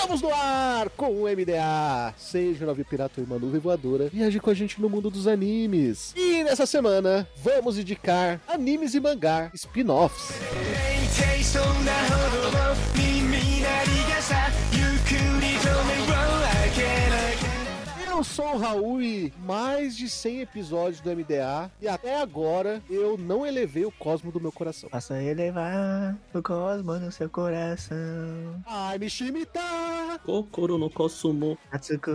Estamos no ar com o MDA. Seja navio pirata ou uma nuvem voadora, viaje com a gente no mundo dos animes. E nessa semana, vamos indicar animes e mangá spin-offs. Eu sou o Raul e mais de 100 episódios do MDA e até agora eu não elevei o cosmo do meu coração. Faça elevar o cosmo no seu coração. Ai, me chimita! Kokoro no Kosumo. Atsuko,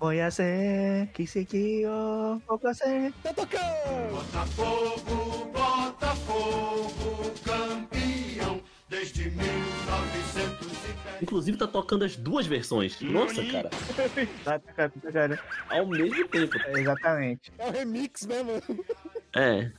oyase, kiseki o okase. Tá tocando! Botafogo, Botafogo, campeão desde 1910. Inclusive tá tocando as duas versões. Nossa, cara. Tá tá tocando. Ao mesmo tempo. É, Exatamente. É o remix, né, mano? É.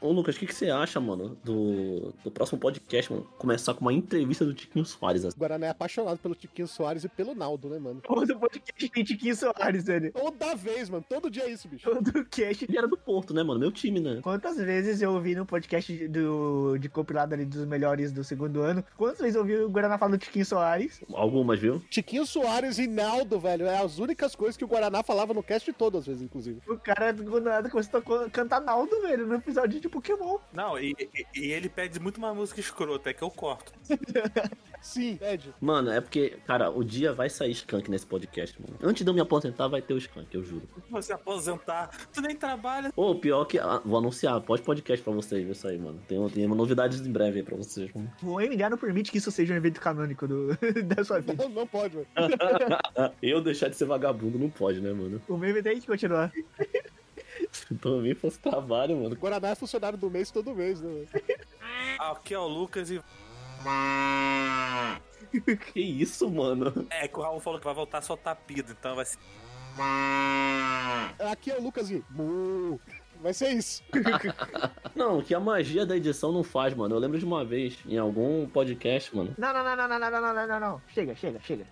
Ô, Lucas, o que, que você acha, mano, do, do próximo podcast, mano? Começar com uma entrevista do Tiquinho Soares. assim. O Guaraná é apaixonado pelo Tiquinho Soares e pelo Naldo, né, mano? Todo podcast tem Tiquinho Soares, velho. Toda vez, mano. Todo dia é isso, bicho. Todo cast. Ele era do Porto, né, mano? Meu time, né? Quantas vezes eu ouvi no podcast do, de compilado ali dos melhores do segundo ano? Quantas vezes eu ouvi o Guaraná falando do Tiquinho Soares? Algumas, viu? Tiquinho Soares e Naldo, velho. É as únicas coisas que o Guaraná falava no cast todo, às vezes, inclusive. O cara do nada começou a cantar Naldo, velho, no episódio de Pokémon. Não, e, e- e ele pede muito uma música escrota, é que eu corto. Sim, Ed. Mano, é porque, cara, o dia vai sair skunk nesse podcast, mano. Antes de eu me aposentar, vai ter o skunk, eu juro. Se você aposentar, tu nem trabalha. Ô, pior que. ah, vou anunciar, pode podcast pra vocês, isso aí, mano. Tem, tem novidades em breve aí pra vocês, mano. O MDA não permite que isso seja um evento canônico do, da sua vida. Não, não pode, mano. eu deixar de ser vagabundo não pode, né, mano? O meme tem que continuar. Se também fosse trabalho, mano. O Guaraná é funcionário do mês todo mês, né, mano? Aqui é o Lucas e. Que isso, mano? É que o Raul falou que vai voltar a soltar pido, então vai ser. Aqui é o Lucas e... Vai ser isso. Não, que a magia da edição não faz, mano. Eu lembro de uma vez, em algum podcast, mano, Não, não, não, não, não, não, não, não, não, não. Chega, chega, chega.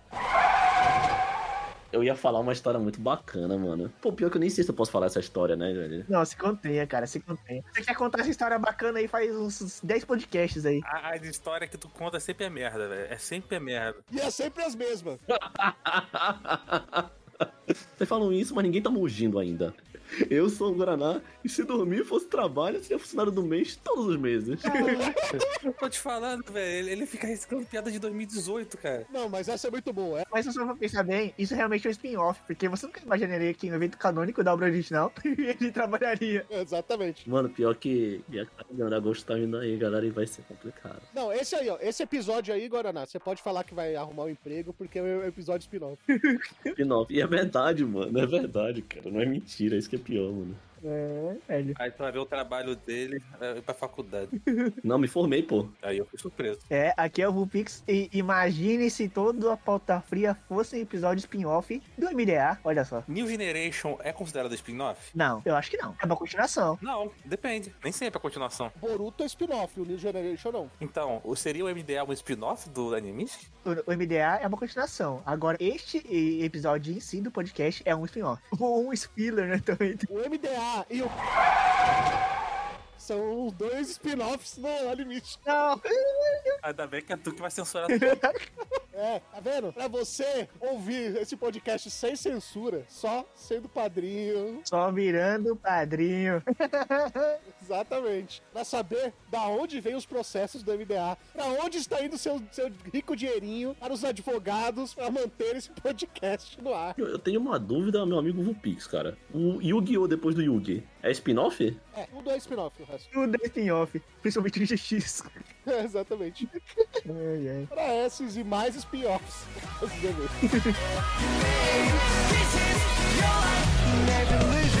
Eu ia falar uma história muito bacana, mano. Pô, pior que eu nem sei se eu posso falar essa história, né, velho? Não, se contenha, cara, se contenha. Você quer contar essa história bacana aí, faz uns 10 podcasts aí. A, a história que tu conta sempre é merda, velho. É sempre é merda. E é sempre as mesmas. Vocês falam isso, mas ninguém tá mugindo ainda. Eu sou o Guaraná, e se dormir fosse trabalho, seria funcionário do mês todos os meses. Tô te falando, velho. Ele, ele fica reciclando piada de 2018, cara. Não, mas essa é muito boa. É. Mas se você for pensar bem, isso realmente é um spin-off, porque você nunca imaginaria que no evento canônico da obra original ele trabalharia. Exatamente. Mano, pior que. E a galera agosto tá vindo aí, galera, e vai ser complicado. Não, esse aí, ó. Esse episódio aí, Guaraná, você pode falar que vai arrumar um emprego porque é o episódio spin-off. Spin-off. E é verdade, mano. É verdade, cara. Não é mentira. Isso que é pior, mano. É, velho. Aí tu vai ver o trabalho dele é, ir pra faculdade. Não, me formei, pô. Aí eu fui surpreso. É, aqui é o Vulpix. E imagine se toda a pauta fria fosse um episódio spin-off do MDA. Olha só. New Generation é considerado spin-off? Não, eu acho que não. É uma continuação. Não, depende. Nem sempre é continuação. Boruto é spin-off, o New Generation não. Então, seria o MDA um spin-off do anime? O, MDA é uma continuação. Agora, este episódio em si do podcast é um spin-off. Um spiller, né, também. O MDA e o. São os dois spin-offs no Anime. Não, Ainda bem que é tu que vai censurar É, tá vendo? Pra você ouvir esse podcast sem censura, só sendo padrinho. só virando padrinho. Exatamente. Pra saber da onde vem os processos do MDA, pra onde está indo seu, seu rico dinheirinho para os advogados pra manter esse podcast no ar. Eu, eu tenho uma dúvida, meu amigo Vupix, cara. O Yu-Gi-Oh! depois do Yugi é spin-off? É, um dois spin-off o Destiny Off, principalmente no GX. É, exatamente. Ai, ai. Para esses e mais spin-offs. Never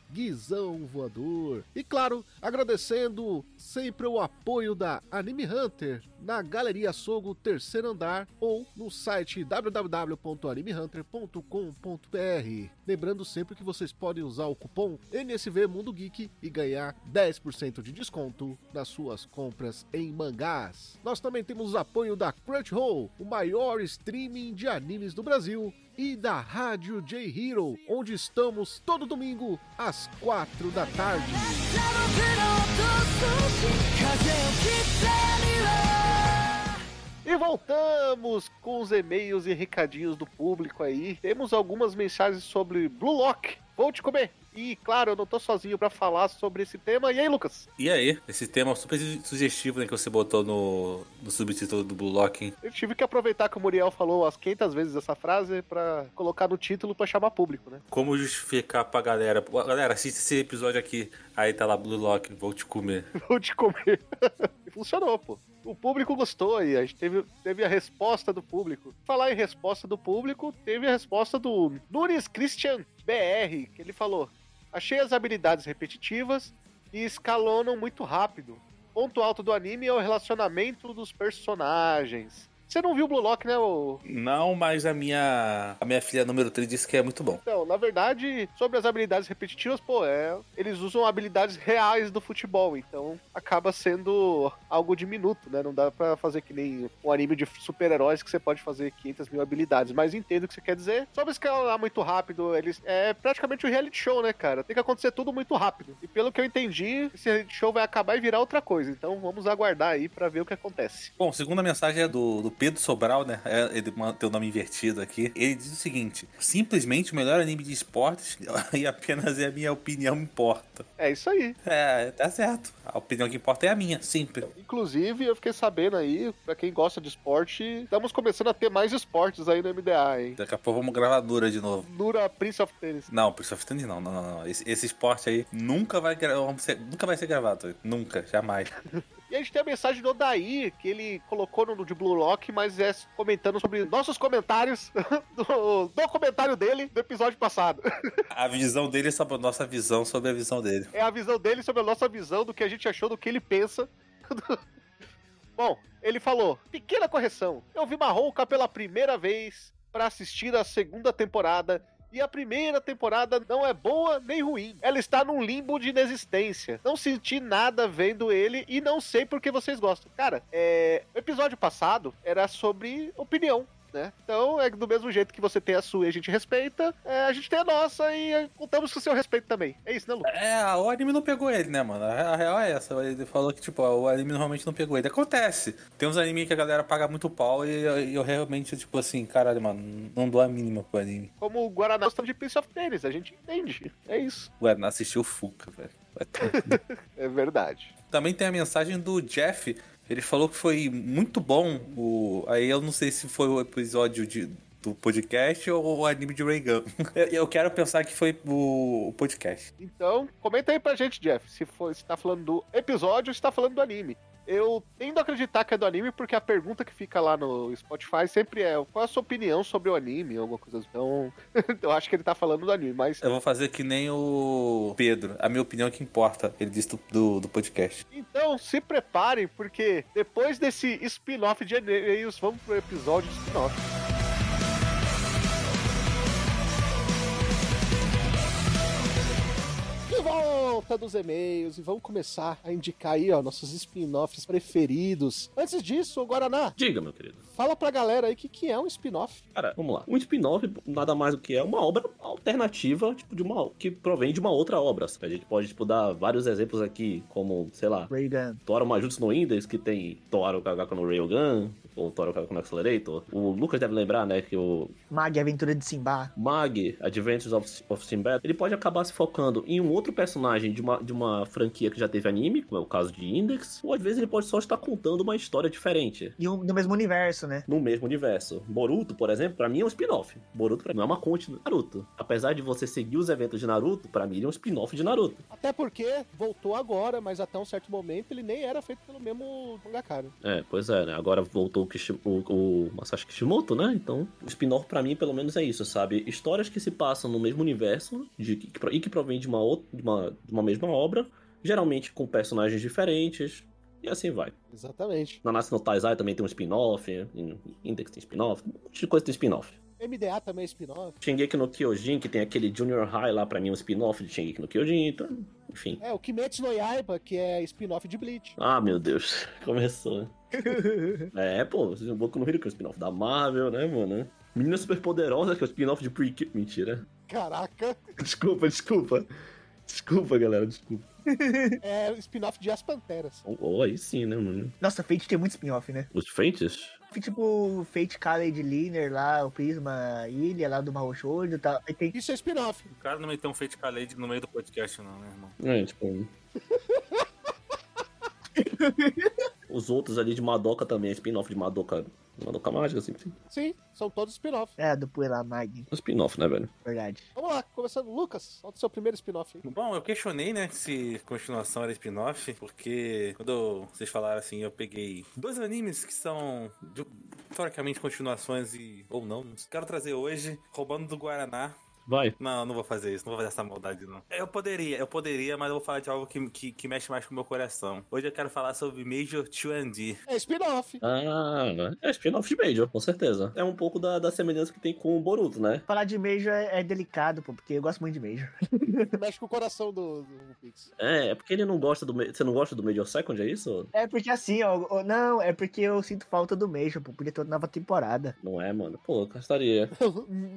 Guizão Voador. E claro, agradecendo sempre o apoio da Anime Hunter na Galeria Sogo Terceiro Andar ou no site www.animehunter.com.br. Lembrando sempre que vocês podem usar o cupom NSV Mundo Geek e ganhar 10% de desconto nas suas compras em mangás. Nós também temos o apoio da Crunchyroll, o maior streaming de animes do Brasil, e da Rádio J Hero, onde estamos todo domingo às 4 da tarde. E voltamos com os e-mails e recadinhos do público aí. Temos algumas mensagens sobre Blue Lock. Vou te comer. E claro, eu não tô sozinho pra falar sobre esse tema. E aí, Lucas? E aí, esse tema super sugestivo né, que você botou no, no subtítulo do Blue Lock. hein? Eu tive que aproveitar que o Muriel falou as 500 vezes essa frase pra colocar no título pra chamar público, né? Como justificar pra galera? Galera, assiste esse episódio aqui. Aí tá lá Blue Lock, vou te comer. Vou te comer. e funcionou, pô. O público gostou e a gente teve, teve a resposta do público. Falar em resposta do público, teve a resposta do Nunes Christian BR, que ele falou: Achei as habilidades repetitivas e escalonam muito rápido. Ponto alto do anime é o relacionamento dos personagens. Você não viu o Blue Lock, né, ô Não, mas a minha, a minha filha número 3 disse que é muito bom. Então, na verdade, sobre as habilidades repetitivas, pô, é, eles usam habilidades reais do futebol, então acaba sendo algo diminuto, né? Não dá pra fazer que nem um anime de super-heróis que você pode fazer 500 mil habilidades, mas entendo o que você quer dizer. Sobre escalar muito rápido, eles é praticamente um reality show, né, cara? Tem que acontecer tudo muito rápido. E pelo que eu entendi, esse reality show vai acabar e virar outra coisa, então vamos aguardar aí pra ver o que acontece. Bom, segunda mensagem é do, do Pedro Sobral, né? É, ele tem o nome invertido aqui. Ele diz o seguinte: simplesmente o melhor anime de esportes e apenas é a minha opinião importa. É isso aí. É, tá certo. A opinião que importa é a minha, sempre. Inclusive, eu fiquei sabendo aí, pra quem gosta de esporte, estamos começando a ter mais esportes aí no MDA, hein? Daqui a pouco vamos gravar Dura de novo. Nura Prince of Tennis. Não, Prince of Tennis não, não, não, não. Esse, esse esporte aí nunca vai, ser- nunca vai ser gravado. Nunca, jamais. E a gente tem a mensagem do Odair, que ele colocou no de Blue Lock, mas é comentando sobre nossos comentários do, do comentário dele do episódio passado. A visão dele é sobre a nossa visão sobre a visão dele. É a visão dele sobre a nossa visão do que a gente achou, do que ele pensa. Bom, ele falou: pequena correção. Eu vi Marrouca pela primeira vez pra assistir a segunda temporada. E a primeira temporada não é boa nem ruim. Ela está num limbo de inexistência. Não senti nada vendo ele e não sei por que vocês gostam. Cara, é... o episódio passado era sobre opinião. Né? Então, é do mesmo jeito que você tem a sua e a gente respeita, é, a gente tem a nossa e é, contamos com o seu respeito também. É isso, né, Lu? É, o anime não pegou ele, né, mano? A real é essa. Ele falou que, tipo, o anime normalmente não pegou ele. Acontece. Tem uns animes que a galera paga muito pau e eu, eu realmente, tipo assim, caralho, mano, não dou a mínima pro anime. Como o Guaraná gostando de Prince of Tennis, a gente entende. É isso. Ué, não assistiu o Fuca, velho. É verdade. Também tem a mensagem do Jeff. Ele falou que foi muito bom o. Aí eu não sei se foi o episódio de, do podcast ou o anime de Reagan. Eu, eu quero pensar que foi o, o podcast. Então, comenta aí pra gente, Jeff, se, for, se tá falando do episódio ou se tá falando do anime. Eu tendo a acreditar que é do anime, porque a pergunta que fica lá no Spotify sempre é qual a sua opinião sobre o anime, alguma coisa assim. Então, eu acho que ele tá falando do anime, mas. Eu vou fazer que nem o Pedro. A minha opinião é que importa. Ele disse do, do, do podcast. Então, se preparem, porque depois desse spin-off de e-mails, vamos pro episódio de spin-off. De volta dos e-mails e vamos começar a indicar aí, ó, nossos spin-offs preferidos. Antes disso, Guaraná, Diga, meu querido. fala pra galera aí o que, que é um spin-off. Cara, vamos lá. Um spin-off nada mais do que é uma obra alternativa, tipo, de uma que provém de uma outra obra. A gente pode, tipo, dar vários exemplos aqui, como, sei lá, Reagan. Tora Majutsu no Index, que tem Tora o Kagako no Railgun, o Toro com Accelerator. O Lucas deve lembrar, né, que o Mag Aventura de Simba. Mag, Adventures of, of Sinbad, ele pode acabar se focando em um outro personagem de uma, de uma franquia que já teve anime, como é o caso de Index, ou às vezes ele pode só estar contando uma história diferente. E um, no mesmo universo, né? No mesmo universo. Boruto, por exemplo, pra mim é um spin-off. Boruto pra mim é uma conte do Naruto. Apesar de você seguir os eventos de Naruto, pra mim ele é um spin-off de Naruto. Até porque voltou agora, mas até um certo momento ele nem era feito pelo mesmo mangaka. né? É, pois é, né? Agora voltou o, o, o Masashi Kishimoto, né? Então, o spin-off pra mim, pelo menos, é isso, sabe? Histórias que se passam no mesmo universo de, que, e que provém de uma, outra, de, uma, de uma mesma obra, geralmente com personagens diferentes, e assim vai. Exatamente. Nanatsu no Taizai também tem um spin-off, Index tem spin-off, um monte de coisa tem spin-off. MDA também é spin-off. Shingeki no Kyojin, que tem aquele Junior High lá, pra mim, um spin-off de Shingeki no Kyojin, então, enfim. É, o Kimetsu no Yaiba, que é spin-off de Bleach. Ah, meu Deus, começou. é, pô, vocês um pouco no Hero, que é o spin-off da Marvel, né, mano? Menina Superpoderosa, que é o spin-off de Pre... Mentira. Caraca, Desculpa, desculpa. Desculpa, galera, desculpa. é spin-off de As Panteras. Oh, oh, aí sim, né, mano? Nossa, Fate tem muito spin-off, né? Os Fates? Tipo, Fate College Liner lá, o Prisma Ilha lá do Mahoushoujo e tal. Aí tem Isso é spin-off. O cara não meteu um Fate Khaled no meio do podcast, não, né, irmão? É, tipo... Os outros ali de Madoka também, spin-off de Madoka. Madoka Mágica, assim, sim. Sim, são todos spin-off. É, do Puella Mag, Um spin-off, né, velho? verdade. Vamos lá, começando. Lucas, solta o seu primeiro spin-off aí. Bom, eu questionei, né, se continuação era spin-off, porque quando vocês falaram assim, eu peguei dois animes que são teoricamente continuações e ou não. Quero trazer hoje, roubando do Guaraná. Vai. Não, não vou fazer isso, não vou fazer essa maldade, não. Eu poderia, eu poderia, mas eu vou falar de algo que, que, que mexe mais com o meu coração. Hoje eu quero falar sobre Major 2D. É spin-off. Ah, é spin-off de Major, com certeza. É um pouco da, da semelhança que tem com o Boruto, né? Falar de Major é, é delicado, pô, porque eu gosto muito de Major. Mexe com o coração do, do Pix. É, é porque ele não gosta do. Você não gosta do Major Second, é isso? É porque assim, ó, ó, não, é porque eu sinto falta do Major, pô, podia ter outra nova temporada. Não é, mano? Pô, gostaria.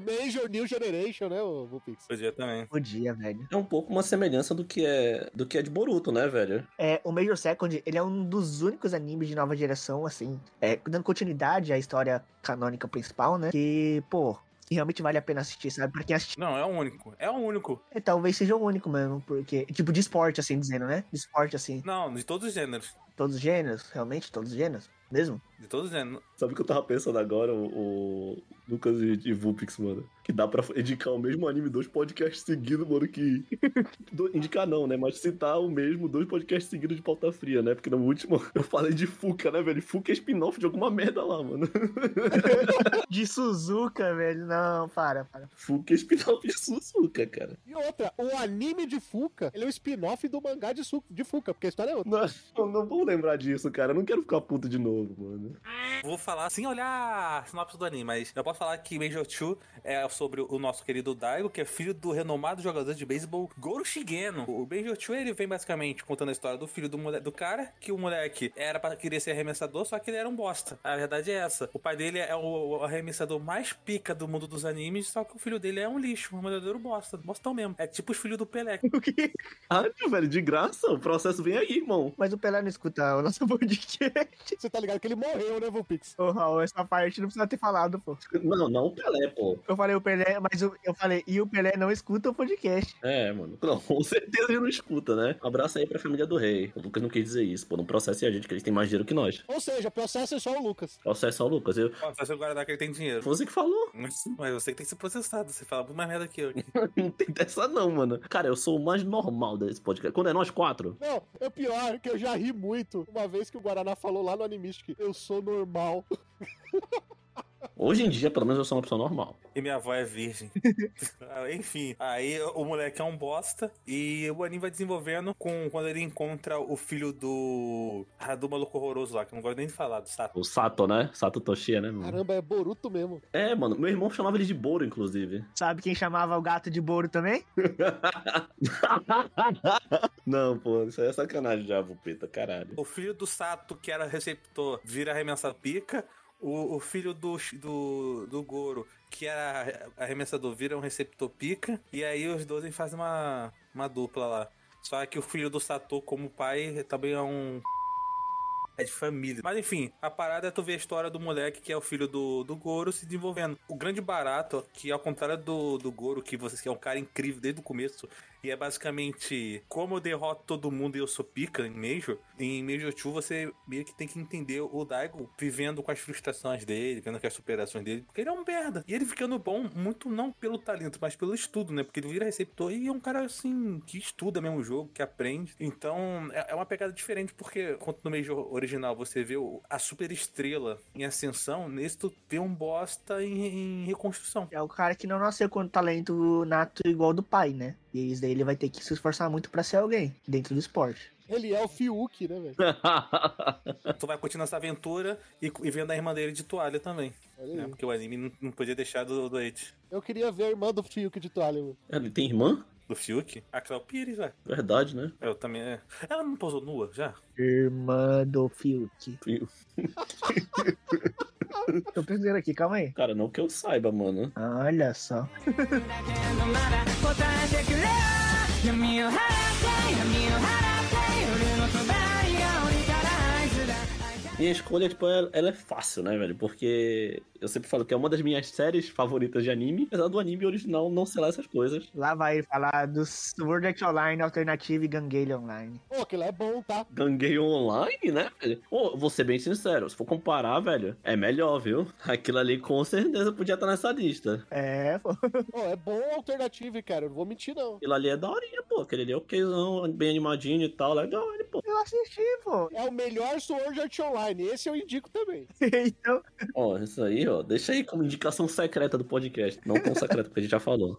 Major New Generation, né, o Vulpix? Podia também. Podia, velho. É um pouco uma semelhança do que é do que é de Boruto, né, velho? É, o Major Second, ele é um dos únicos animes de nova geração, assim, é, dando continuidade à história canônica principal, né? Que, pô, realmente vale a pena assistir, sabe? Pra quem assistir, Não, é o único. É o único. é, talvez seja o único mesmo, porque, tipo, de esporte, assim, dizendo, né? De esporte, assim, Não, de todos os gêneros. todos os gêneros, realmente, todos os gêneros, mesmo? De todos os gêneros. Sabe o que eu tava pensando agora, o, o Lucas e, e Vulpix, mano? Que dá pra indicar o mesmo anime dois podcasts seguidos, mano, que. Do- indicar não, né? Mas citar o mesmo dois podcasts seguidos de pauta fria, né? Porque no último eu falei de Fuca, né, velho? Fuca é spin-off de alguma merda lá, mano. De Suzuka, velho, não, para, para. Fuca é spin-off de Suzuka, cara. E outra, o anime de Fuca, ele é um spin-off do mangá de, Su de Fuca, porque a história é outra. Não, não vou lembrar disso, cara. Eu não quero ficar puto de novo, mano. Vou falar sem olhar a sinopse do anime, mas eu posso falar que Major 2 é sobre o nosso querido Daigo, que é filho do renomado jogador de beisebol Goro Shigeno. O Major 2 ele vem basicamente contando a história do filho do, do cara, que o moleque era para querer ser arremessador, só que ele era um bosta. A verdade é essa. O pai dele é o, o arremessador mais pica do mundo dos animes, só que o filho dele é um lixo, um verdadeiro bosta. Bostão mesmo. É tipo os filhos do Pelé. O quê? Ah, velho, de graça. O processo vem aí, irmão. Mas o Pelé não escuta o nosso podcast. Você tá ligado que ele morreu, né, Vulpix? Ô, Raul, essa parte não precisa ter falado, pô. Não, não o Pelé, pô. Eu falei o Pelé, mas o- eu falei, e o Pelé não escuta o podcast. É, mano. Não, com certeza ele não escuta, né? Um abraço aí pra família do rei. O Lucas não quis dizer isso, pô. Não processe a gente, que eles têm mais dinheiro que nós. Ou seja, processo é só o Lucas. Processa o Lucas. Eu... Só se o Guaraná que ele tem dinheiro. Foi você que falou. Mas mas você que tem que ser processado. Você fala muito mais merda que eu. Não tem dessa não, mano. Cara, eu sou o mais normal desse podcast. Quando é nós quatro, Não, é pior que eu já ri muito uma vez que o Guaraná falou lá no Animistic, eu sou normal. hoje em dia, pelo menos, eu sou uma pessoa normal. E minha avó é virgem. Ah, Enfim, aí o moleque é um bosta e o anime vai desenvolvendo com quando ele encontra o filho do. Do maluco horroroso lá, que eu não gosto nem de falar, do Sato. O Sato, né? Sato Toshia, né, mano? Caramba, é Boruto mesmo. É, mano. Meu irmão chamava ele de Boro, inclusive. Sabe quem chamava o gato de Boro também? não, pô. Isso aí é sacanagem já, Vupeta, caralho. O filho do Sato, que era receptor, vira arremessado pica. O, o filho do, do, do Goro, que era arremessador, vira um receptor pica. E aí os dois fazem uma, uma dupla lá. Só que o filho do Sato, como pai, também é um. É de família. Mas enfim, a parada é tu ver a história do moleque que é o filho do, do Goro se desenvolvendo. O grande barato, que ao contrário do, do Goro, que você que é um cara incrível desde o começo, e é basicamente como eu derroto todo mundo e eu sou pica em Major. Em Major 2 você meio que tem que entender o Daigo vivendo com as frustrações dele, vendo com as superações dele, porque ele é um merda. E ele ficando bom, muito não pelo talento, mas pelo estudo, né? Porque ele vira receptor e é um cara assim que estuda mesmo o jogo, que aprende. Então é é uma pegada diferente, porque quando no Major original você vê a super estrela em ascensão, nesse tu vê um bosta em, em reconstrução. É o cara que não nasceu com talento nato igual do pai, né? E isso daí ele vai ter que se esforçar muito pra ser alguém dentro do esporte. Ele é o Fiuk, né, velho? Tu vai curtindo essa aventura e, e vendo a irmã dele de toalha também. Né? Porque o anime não, não podia deixar do doente. Eu queria ver a irmã do Fiuk de toalha, mano. Ele tem irmã? Do Fiuk? A Cléo Pires, velho. Verdade, né? Eu também. é. Ela não posou nua já? Irmã do Fiuk. Fiuk. Tô pensando aqui, calma aí. Cara, não que eu saiba, mano. Olha só. Minha escolha, tipo, ela, ela é fácil, né, velho? Porque eu sempre falo que é uma das minhas séries favoritas de anime, apesar do anime original não ser lá essas coisas. Lá vai falar do Sword Art Online Alternative e Gangueile Online. Pô, aquilo é bom, tá? Ganguei online, né, velho? Ô, vou ser bem sincero, se for comparar, velho, é melhor, viu? Aquilo ali com certeza podia estar nessa lista. É, pô. Pô, é bom alternativo, cara. Eu não vou mentir, não. Aquilo ali é daorinha, pô. Aquele ali é okzão, bem animadinho e tal, legal, ele, pô. Eu assisti, pô. É o melhor Sword Art Online. Esse eu indico também. então, Ó, isso aí, ó, deixa aí como indicação secreta do podcast. Não tão secreta, porque a gente já falou.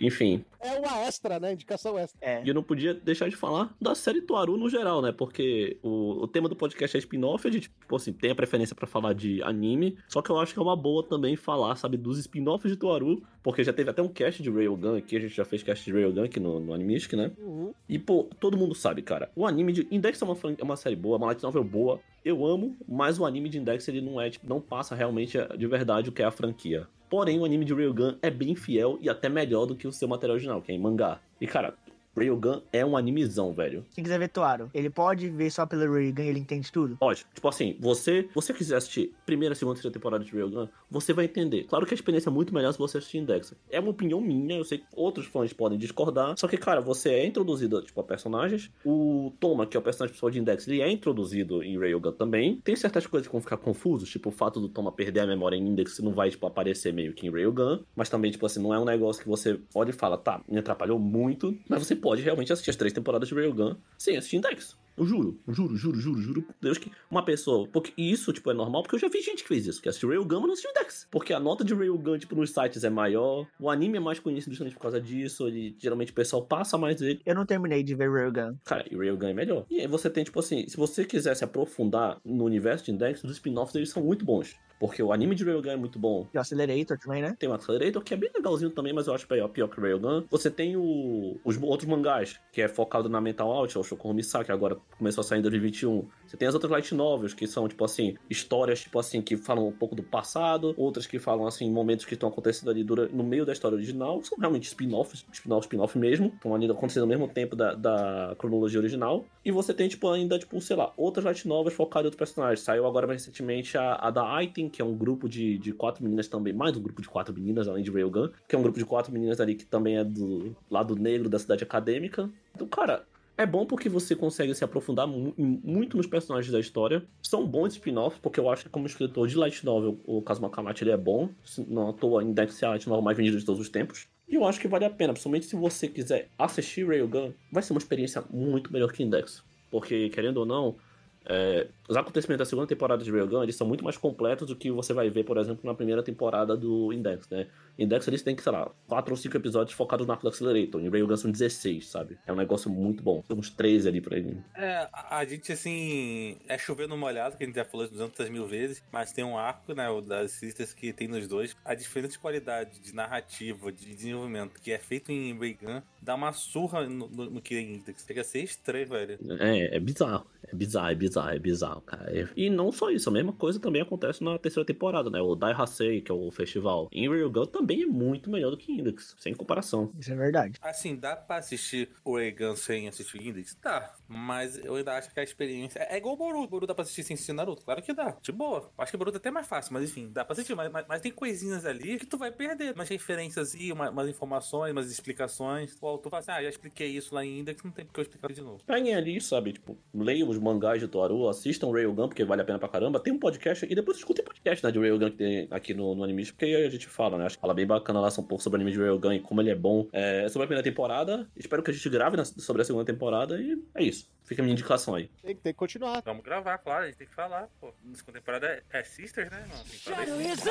Enfim, É uma extra, né? Indicação extra. é. E eu não podia deixar de falar da série Tuaru no geral, né? Porque o, o tema do podcast é spin-off, a gente, tipo assim, tem a preferência pra falar de anime, só que eu acho que é uma boa também falar, sabe, dos spin-offs de Tuaru, porque já teve até um cast de Railgun aqui, a gente já fez cast de Railgun aqui no, no Animistic, né? Uhum. E, pô, todo mundo sabe, cara, o anime de Index é uma, é uma série boa, uma light novel boa, eu amo, mas o anime de Index, ele não é, tipo, não passa realmente de verdade o que é a franquia. Porém, o anime de Railgun é bem fiel e até melhor do que o seu material original, que é em mangá. E, cara, Railgun é um animezão, velho. Quem quiser ver Toaro, ele pode ver só pelo Reagan e ele entende tudo? Lógico, tipo assim, você, você quiser assistir primeira, segunda, terceira temporada de Railgun, você vai entender. Claro que a experiência é muito melhor se você assistir Index. É uma opinião minha, eu sei que outros fãs podem discordar, só que, cara, você é introduzido, tipo, a personagens. O Toma, que é o personagem principal de Index, ele é introduzido em Railgun também. Tem certas coisas que vão ficar confusos, tipo o fato do Toma perder a memória em Index, não vai, tipo, aparecer meio que em Railgun, mas também, tipo assim, não é um negócio que você olha e fala, tá, me atrapalhou muito, mas você pode realmente assistir as três temporadas de Railgun sem assistir Index. Eu juro, juro, juro, juro, juro por Deus que uma pessoa. Porque e isso, tipo, é normal, porque eu já vi gente que fez isso, que assistiu Railgun, mas não assistiu Index. Porque a nota de Railgun, tipo, nos sites é maior, o anime é mais conhecido justamente por causa disso, ele, geralmente o pessoal passa mais dele. Eu não terminei de ver Reagan. Cara, e Railgun é melhor. E aí você tem, tipo assim, se você quiser se aprofundar no universo de Index, os spin-offs eles são muito bons. Porque o anime de Railgun é muito bom. E o Accelerator também, né? Tem o Accelerator, que é bem legalzinho também, mas eu acho pior, pior que o Railgun. Você tem o, os outros mangás, que é focado na Mental Out, é o Misaki, que agora começou a sair em 2021. Você tem as outras light novels, que são, tipo assim, histórias, tipo assim, que falam um pouco do passado, outras que falam, assim, momentos que estão acontecendo ali dura, no meio da história original. São realmente spin-offs, spin-off, spin-off mesmo. Estão ali acontecendo ao mesmo tempo da, da cronologia original. E você tem, tipo, ainda, tipo, sei lá, outras light novels focadas em outros personagens. Saiu agora mais recentemente a, a da Item, que é um grupo de, de quatro meninas também, mais um grupo de quatro meninas, além de Railgun, que é um grupo de quatro meninas ali que também é do lado negro da cidade acadêmica. Então, cara, é bom porque você consegue se aprofundar mu- muito nos personagens da história. São bons spin-offs, porque eu acho que como escritor de light novel, o Kazuma Kamachi ele é bom. Não à toa, Index é a light novel mais vendida de todos os tempos. E eu acho que vale a pena, principalmente se você quiser assistir Railgun, vai ser uma experiência muito melhor que Index. Porque, querendo ou não, é, os acontecimentos da segunda temporada de Railgun, eles são muito mais completos do que você vai ver, por exemplo, na primeira temporada do Index, né? Index, eles têm que, sei lá, 4 ou 5 episódios focados no arco do Accelerator. Em Railgun são 16, sabe? É um negócio muito bom. Tem uns 13 ali pra ele. É, a, gente, assim, é chover no molhado, que a gente já falou 200 mil vezes, mas tem um arco, né, o das Sisters que tem nos dois. A diferença de qualidade, de narrativa, de desenvolvimento que é feito em Reagan, dá uma surra no, no, no que é Index. Chega a ser estranho, velho. É, é bizarro. É bizarro, é bizarro, é bizarro, cara. É- E não só isso, a mesma coisa também acontece na terceira temporada, né? O Dai Hasei, que é o festival. Em Real Gun também é muito melhor do que Index, sem comparação. Isso é verdade. Assim, dá pra assistir o Egan sem assistir o Index? Dá. Mas eu ainda acho que a experiência. É é igual o Boruto. Boruto dá pra assistir sem assistir Naruto? Claro que dá. De boa. Acho que o Boruto é até mais fácil, mas enfim, dá pra assistir. Mas, mas- mas tem coisinhas ali que tu vai perder. Umas referências e uma- umas informações, umas explicações. Pô, tu fala assim, ah, já expliquei isso lá em Index, não tem porque eu explicar de novo. Peguem ali, sabe? Tipo, leiam os mangás de Toaru, assistam Railgun, porque vale a pena pra caramba. Tem um podcast, e depois escutem podcast, né, de Railgun que tem aqui no, no Animist, porque aí a gente fala, né? Acho que fala bem bacana lá um pouco sobre o anime de Railgun e como ele é bom. É, sobre a primeira temporada. Espero que a gente grave na- sobre a segunda temporada e é isso. Fica a minha indicação aí. Tem, que- tem que continuar. Vamos gravar, claro, a gente tem que falar, pô. Na segunda temporada é, é Sisters, né? Não, tem que falar isso.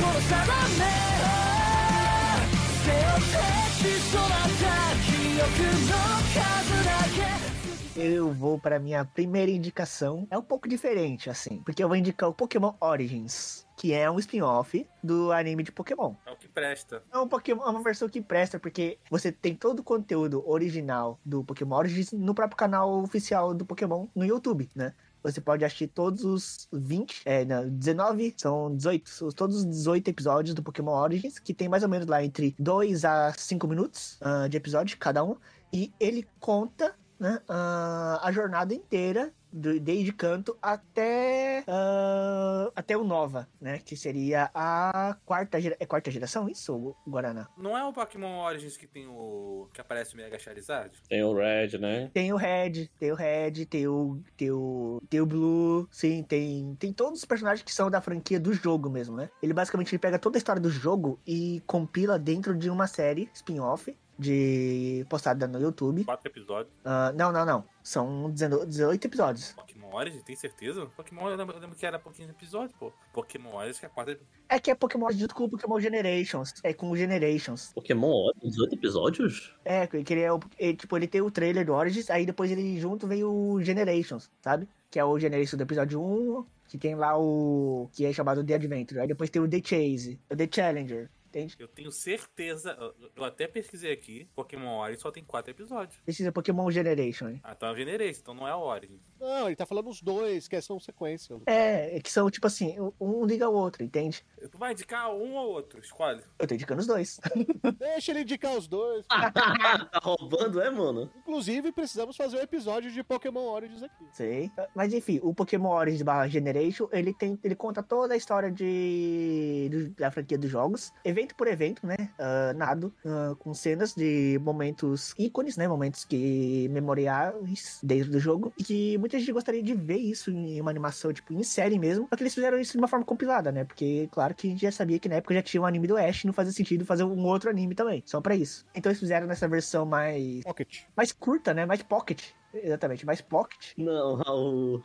殺さらめ背負ってし育った記憶の数だけ eu vou pra minha primeira indicação. É um pouco diferente, assim. Porque eu vou indicar o Pokémon Origins, que é um spin-off do anime de Pokémon. É o que presta. É um Pokémon, é uma versão que presta, porque você tem todo o conteúdo original do Pokémon Origins no próprio canal oficial do Pokémon no YouTube, né? Você pode assistir todos os 20, é, não, 19, são 18, são todos os 18 episódios do Pokémon Origins, que tem mais ou menos lá entre 2 a 5 minutos ah, de episódio cada um, e ele conta né, ah, a jornada inteira do- desde canto até ah, até o Nova, né? Que seria a quarta gera... é quarta geração isso, Guaraná? Não é o Pokémon Origins que tem o. que aparece o Mega Charizard? Tem o Red, né? Tem o Red, tem o Red, tem o tem o, tem o Blue, sim, tem tem todos os personagens que são da franquia do jogo mesmo, né? Ele basicamente ele pega toda a história do jogo e compila dentro de uma série spin-off de postada no YouTube. Quatro episódios. Ah, não, não, não. São 19 18 episódios. Pokémon Origins, tem certeza? Pokémon, eu lembro, eu lembro que era pouquinho episódio, pô. Pokémon Origins que é quarta. É que é Pokémon junto com o Pokémon Generations. É com o Generations. Pokémon Origins, 18 episódios? É, que ele é o. ele, tipo, ele tem o trailer do Origins, aí depois ele junto vem o Generations, sabe? Que é o Generations do episódio 1, que tem lá o. que é chamado The Adventure. Aí depois tem o The Chase, o The Challenger, entende? Eu tenho certeza. eu- até pesquisei aqui. Pokémon Origins só tem quatro episódios. Precisa Pokémon Generation. hein? Ah, então é o Generation, então não é o Origins. Não, ele tá falando os dois, que são sequência. É, é que são tipo assim, um liga ao outro, entende? Tu vai indicar um ou outro, escolhe. Eu tô indicando os dois. Deixa ele indicar os dois. tá roubando, é, mano? Inclusive, precisamos fazer um episódio de Pokémon Origins aqui. Sei. Mas enfim, o Pokémon Origins barra Generation, ele tem. Ele conta toda a história de. do- da franquia dos jogos. Evento por evento, né? ah, nado. ah, com cenas de momentos ícones, né? Momentos que memoriais dentro do jogo. E que muita gente gostaria de ver isso em uma animação, tipo, em série mesmo. Só que eles fizeram isso de uma forma compilada, né? Porque, claro que a gente já sabia que na época já tinha um anime do Ash, não fazia sentido fazer um outro anime também. Só pra isso. Então eles fizeram nessa versão mais. Pocket. mais curta, né? Mais pocket. Exatamente, mais pocket. Não, Raul.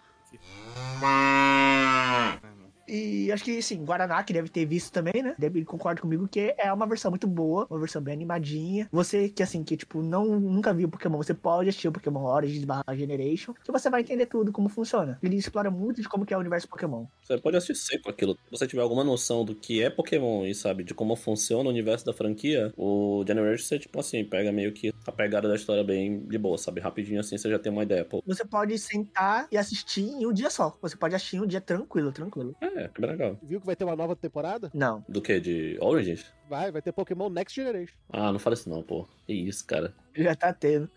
E acho que, sim, Guaraná, que deve ter visto também, né? Deve concorda comigo que é uma versão muito boa, uma versão bem animadinha. Você que, assim, que, tipo, não, nunca viu Pokémon, você pode assistir o Pokémon Origins barra Generation, que você vai entender tudo, como funciona. Ele explora muito de como que é o universo Pokémon. Você pode assistir seco aquilo. Se você tiver alguma noção do que é Pokémon e sabe de como funciona o universo da franquia, o Generation você, tipo assim, pega meio que a pegada da história bem de boa, sabe? Rapidinho assim você já tem uma ideia. Pô, Você pode sentar e assistir em um dia só. Você pode assistir em um dia tranquilo, tranquilo. é, que bem legal. Viu que vai ter uma nova temporada? Não. Do que? De Origins? Vai, vai ter Pokémon Next Generation. Ah, não fala isso não, pô. Que isso, cara. Já tá tendo.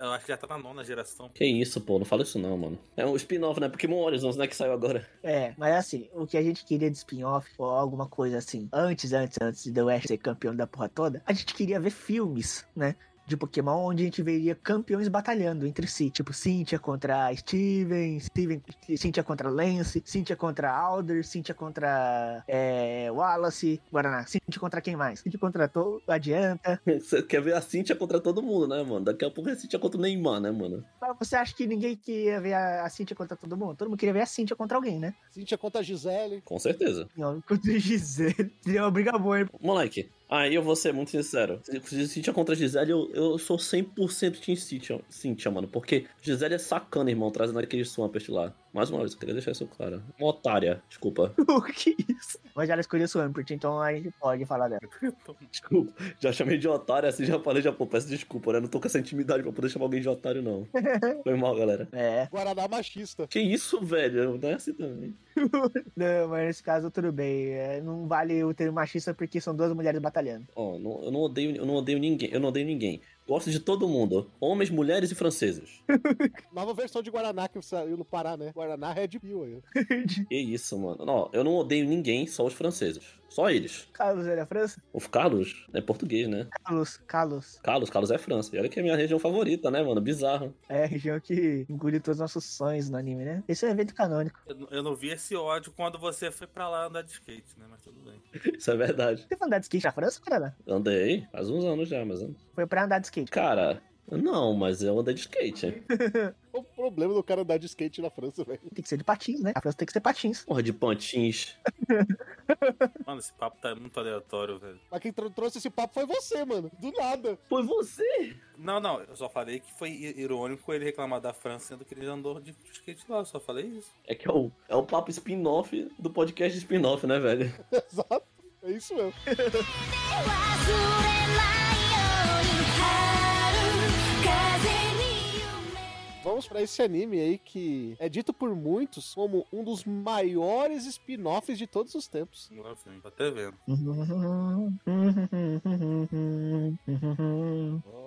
Eu acho que já tá na nona geração. Que isso, pô. Não fala isso não, mano. É um spin-off, né? Pokémon Horizons, né? Que saiu agora. É, mas assim, o que a gente queria de spin-off ou alguma coisa assim, antes, antes, antes de o Ash ser campeão da porra toda, a gente queria ver filmes, né? De Pokémon, onde a gente veria campeões batalhando entre si. Tipo, Cynthia contra Steven, Steven Cynthia contra Lance, Cynthia contra Alder, Cynthia contra é, Wallace, Guaraná, Cynthia contra quem mais? Cynthia contra to Adianta. Você quer ver a Cintia contra todo mundo, né, mano? Daqui a pouco é a Cintia contra o Neymar, né, mano? Mas você acha que ninguém queria ver a, a Cynthia contra todo mundo? Todo mundo queria ver a Cynthia contra alguém, né? Cintia contra a Gisele. Com certeza. Não, contra o Gisele. Seria uma briga boa, hein? Moleque, aí eu vou ser muito sincero. Se Cintia contra Gisele, eu, eu sou 100% Team Cintia, Cintia, mano. Porque Gisele é sacana, irmão, trazendo aquele Swampert lá. Mais uma vez, eu queria deixar isso claro. Uma otária, desculpa. o que é isso? Mas ela escolheu o Swampert, então a gente pode falar dela. Desculpa. Já chamei de otário assim, já falei, já, pô, peço desculpa, né? Não tô com essa intimidade pra poder chamar alguém de otário, não. Foi mal, galera. É. Guaraná machista. Que isso, velho? Não é assim também. Não, mas nesse caso tudo bem. É, não vale o termo machista porque são duas mulheres batalhando. Ó, não- eu não odeio, eu não odeio ninguém. Eu não odeio ninguém. Gosto de todo mundo. Homens, mulheres e franceses. Nova versão de Guaraná que saiu no Pará, né? Guaraná Red Pill aí. Que isso, mano. Não, eu não odeio ninguém, só os franceses. Só eles. Carlos é da França? O Carlos é português, né? Carlos, Carlos. Carlos, Carlos é França. E olha que é a minha região favorita, né, mano? Bizarro. É a região que engoliu todos os nossos sonhos no anime, né? Esse é um evento canônico. Eu, não- eu não vi esse ódio quando você foi pra lá andar de skate, né? Mas tudo bem. Isso é verdade. Você foi andar de skate na França, cara? Andei faz uns anos já, mas. Foi pra andar de skate. Cara, não, mas eu andei de skate. Qual o problema do cara andar de skate na França, velho? Tem que ser de patins, né? A França tem que ser patins. Porra de pantins. Mano, esse papo tá muito aleatório, velho. Mas quem tro- trouxe esse papo foi você, mano. Do nada. Foi você? Não, não, eu só falei que foi irônico ele reclamar da França sendo que ele andou de skate lá, eu só falei isso. É que é o, é o papo spin-off do podcast spin-off, né, velho? Exato. É isso mesmo. Vamos pra esse anime aí que é dito por muitos como um dos maiores spin-offs de todos os tempos. Sim, tô até vendo.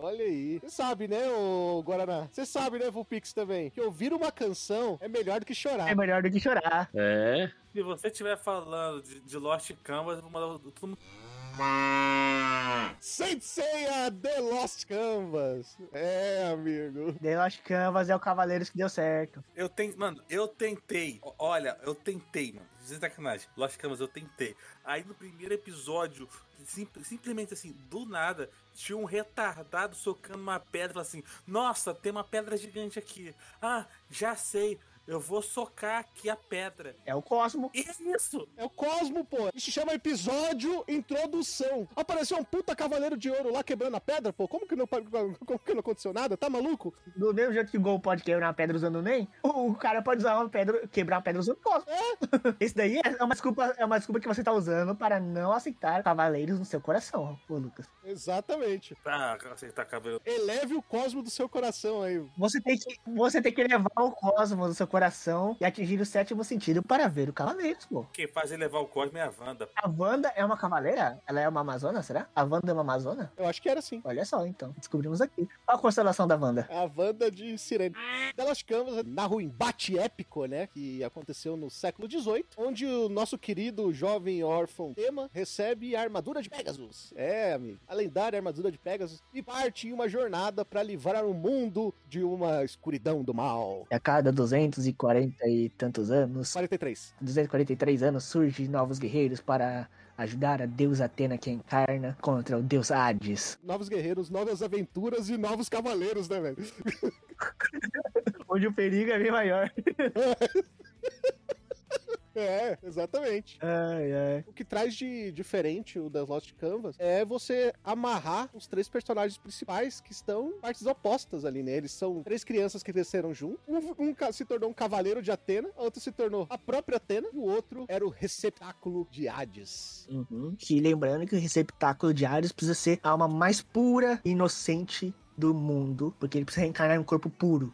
Olha aí. Você sabe, né, ô Guaraná? Você sabe, né, Vulpix também? Que ouvir uma canção é melhor do que chorar. É melhor do que chorar. É. Se você estiver falando de, de Lost Canvas, eu vou mandar todo mundo. Senseiya The Lost Canvas. É, amigo. The Lost Canvas é o Cavaleiros que deu certo. Eu tenho. Mano, eu tentei. Olha, eu tentei, mano. Sem sacanagem. Lost Canvas, eu tentei. Aí no primeiro episódio, sim- simplesmente assim, do nada, tinha um retardado socando uma pedra e assim: Nossa, tem uma pedra gigante aqui. Ah, já sei. Eu vou socar aqui a pedra. É o Cosmo. É isso. É o Cosmo, pô. Isso chama episódio introdução. Apareceu um puta cavaleiro de ouro lá quebrando a pedra, pô. Como que não, como que não aconteceu nada? Tá maluco? Do mesmo jeito que o Gol pode quebrar uma pedra usando o NEM, o cara pode usar uma pedra, quebrar uma pedra usando o Cosmo. Esse daí é uma desculpa, é uma desculpa que você tá usando para não aceitar Cavaleiros no seu coração, ô Lucas. Exatamente. Tá, acertar cabelo. Eleve o Cosmo do seu coração aí. Você tem que, você tem que levar o Cosmo do seu coração e atingir o sétimo sentido para ver o Cavaleiros, pô. Quem faz ele levar o Cosmo é a Wanda. A Wanda é uma cavaleira? Ela é uma amazona, será? A Wanda é uma amazona? Eu acho que era assim. Olha só, então. Descobrimos aqui. Qual a constelação da Wanda? A Wanda de Sirene. Lost Canvas narra o embate épico, né? Que aconteceu no século XVIII, onde o nosso querido jovem órfão Tema recebe a armadura de Pegasus. É, amigo. A lendária armadura de Pegasus e parte em uma jornada para livrar o mundo de uma escuridão do mal. A cada 240 e tantos anos, 43. 243 anos, surgem novos guerreiros para ajudar a deusa Atena que encarna contra o deus Hades. Novos guerreiros, novas aventuras e novos cavaleiros, né, velho? Onde o perigo é bem maior. É, exatamente. O que traz de diferente o The Lost Canvas é você amarrar os três personagens principais que estão partes opostas ali, né? Eles são três crianças que cresceram juntos. Um, um se tornou um cavaleiro de Atena, a outra se tornou a própria Atena, e o outro era o receptáculo de Hades. Uhum. E lembrando que o receptáculo de Hades precisa ser a alma mais pura e inocente do mundo, porque ele precisa reencarnar em um corpo puro?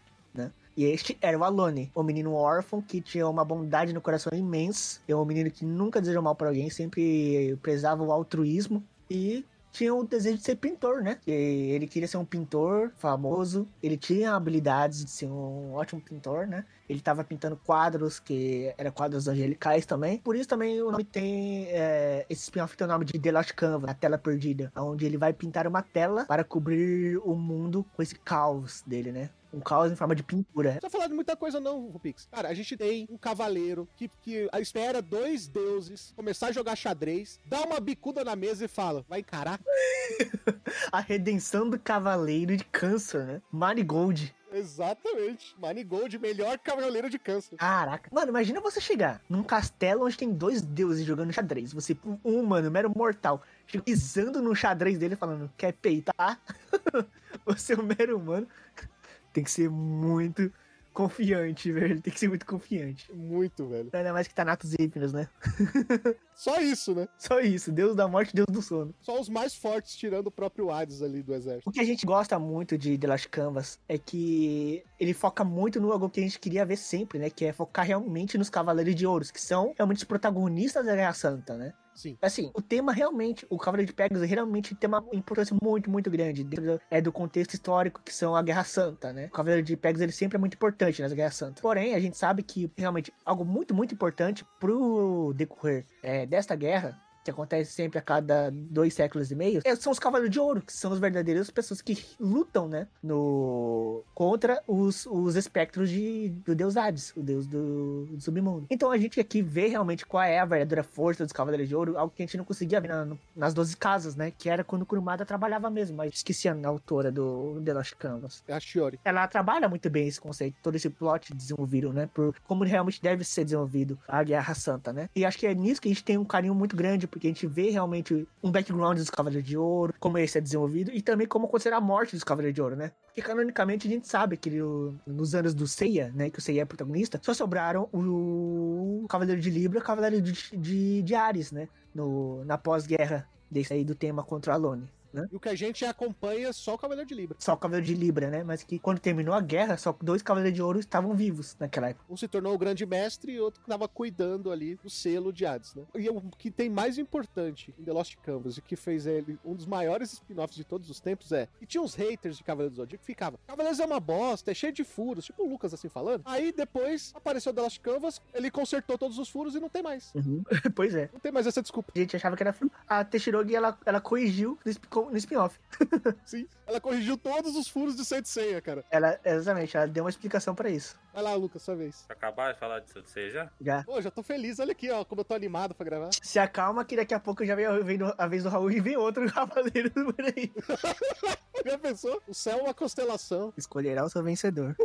E este era o Alone, um menino órfão que tinha uma bondade no coração imensa, é um menino que nunca desejou mal pra alguém, sempre prezava o altruísmo e tinha o desejo de ser pintor, né? Ele queria ser um pintor famoso, ele tinha habilidades de ser um ótimo pintor, né? Ele tava pintando quadros, que eram quadros angelicais também. Por isso também o nome tem. é, esse spin-off tem o nome de The Lost Canvas, a tela perdida. Onde ele vai pintar uma tela para cobrir o mundo com esse caos dele, né? Um caos em forma de pintura. Não precisa falar de muita coisa não, Rupix. Cara, a gente tem um cavaleiro que, que espera dois deuses começar a jogar xadrez, dá uma bicuda na mesa e fala, vai encarar? A redenção do cavaleiro de câncer, né? Marigold. Exatamente. Manigold, melhor cavaleiro de câncer. Caraca. Mano, imagina você chegar num castelo onde tem dois deuses jogando xadrez. Você, um humano, mero mortal, pisando no xadrez dele falando, quer peitar? você é um mero humano. Tem que ser muito confiante, velho. Tem que ser muito confiante. Muito, velho. Ainda mais que tá Natos Hipnos, né? Só isso, né? Só isso. Deus da morte, Deus do sono. Só os mais fortes, tirando o próprio Hades ali do exército. O que a gente gosta muito de The Last Canvas é que ele foca muito no algo que a gente queria ver sempre, né? Que é focar realmente nos Cavaleiros de Ouros, que são realmente os protagonistas da Guerra Santa, né? Sim. Assim, o tema realmente, o Cavaleiro de Pegasus realmente tem uma importância muito, muito grande dentro do, é, do contexto histórico que são a Guerra Santa, né? O Cavaleiro de Pegasus ele sempre é muito importante nas Guerras Santas. Porém, a gente sabe que realmente algo muito, muito importante pro decorrer é, desta guerra que acontece sempre a cada dois séculos e meio, é- são os Cavaleiros de Ouro, que são as verdadeiras pessoas que lutam, né, no contra os, os espectros de, do deus Hades, o deus do, do submundo. Então a gente aqui vê realmente qual é a verdadeira força dos Cavaleiros de Ouro, algo que a gente não conseguia ver na- nas 12 casas, né, que era quando Kurumada trabalhava mesmo, mas esqueci a autora do The Lost Canvas É a Shiori. ela trabalha muito bem esse conceito, todo esse plot desenvolvido, né? Por como realmente deve ser desenvolvido a Guerra Santa, né? E acho que é nisso que a gente tem um carinho muito grande, porque a gente vê realmente um background dos Cavaleiros de Ouro, como esse é desenvolvido, e também como acontecerá a morte dos Cavaleiros de Ouro, né? Porque canonicamente a gente sabe que nos anos do Seiya, né? Que o Seiya é protagonista, só sobraram o Cavaleiro de Libra e o Cavaleiro de, de, de Ares, né? No, na pós-guerra desse aí do tema contra a Alone. Né? E o que a gente acompanha só o Cavaleiro de Libra. Só o Cavaleiro de Libra, né? Mas que quando terminou a guerra, só dois Cavaleiros de Ouro estavam vivos naquela época. Um se tornou o grande mestre e outro que tava cuidando ali do selo de Hades, né? E o que tem mais importante em The Lost Canvas e que fez ele um dos maiores spin-offs de todos os tempos é que tinha uns haters de Cavaleiros do Zodíaco que ficava Cavaleiros é uma bosta, é cheio de furos, tipo o Lucas assim falando. Aí depois apareceu The Lost Canvas, ele consertou todos os furos e não tem mais. pois é. Não tem mais essa desculpa. A gente achava que era furo. A Teixeirogi, ela, ela corrigiu sp- no spin-off. Sim, ela corrigiu todos os furos de Saint Seiya, cara. Ela, exatamente, ela deu uma explicação pra isso. Vai lá, Lucas, sua vez. Acabar de falar disso, você já? Já. Pô, já tô feliz, olha aqui, ó, como eu tô animado pra gravar. Se acalma que daqui a pouco já vem, vem a vez do Raul e vem outro cavaleiro por aí. Já pensou? O céu é uma constelação. Escolherá o seu vencedor.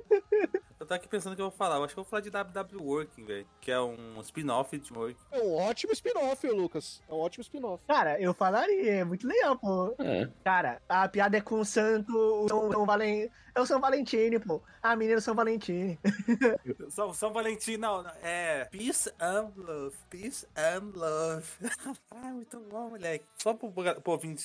Eu tava aqui pensando o que eu vou falar. Eu acho que eu vou falar de WW Working, velho. Que é um spin-off de Working. É um ótimo spin-off, Lucas. É um ótimo spin-off. Cara, eu falaria, é muito legal, pô. É. Cara, a piada é com o santo, o São, São Valen... É o São Valentine, pô. A menina é o São Valentine. São, São Valentim, não, não, é Peace and Love, Peace and Love. ah, muito bom, moleque. Só pro, pro ouvintes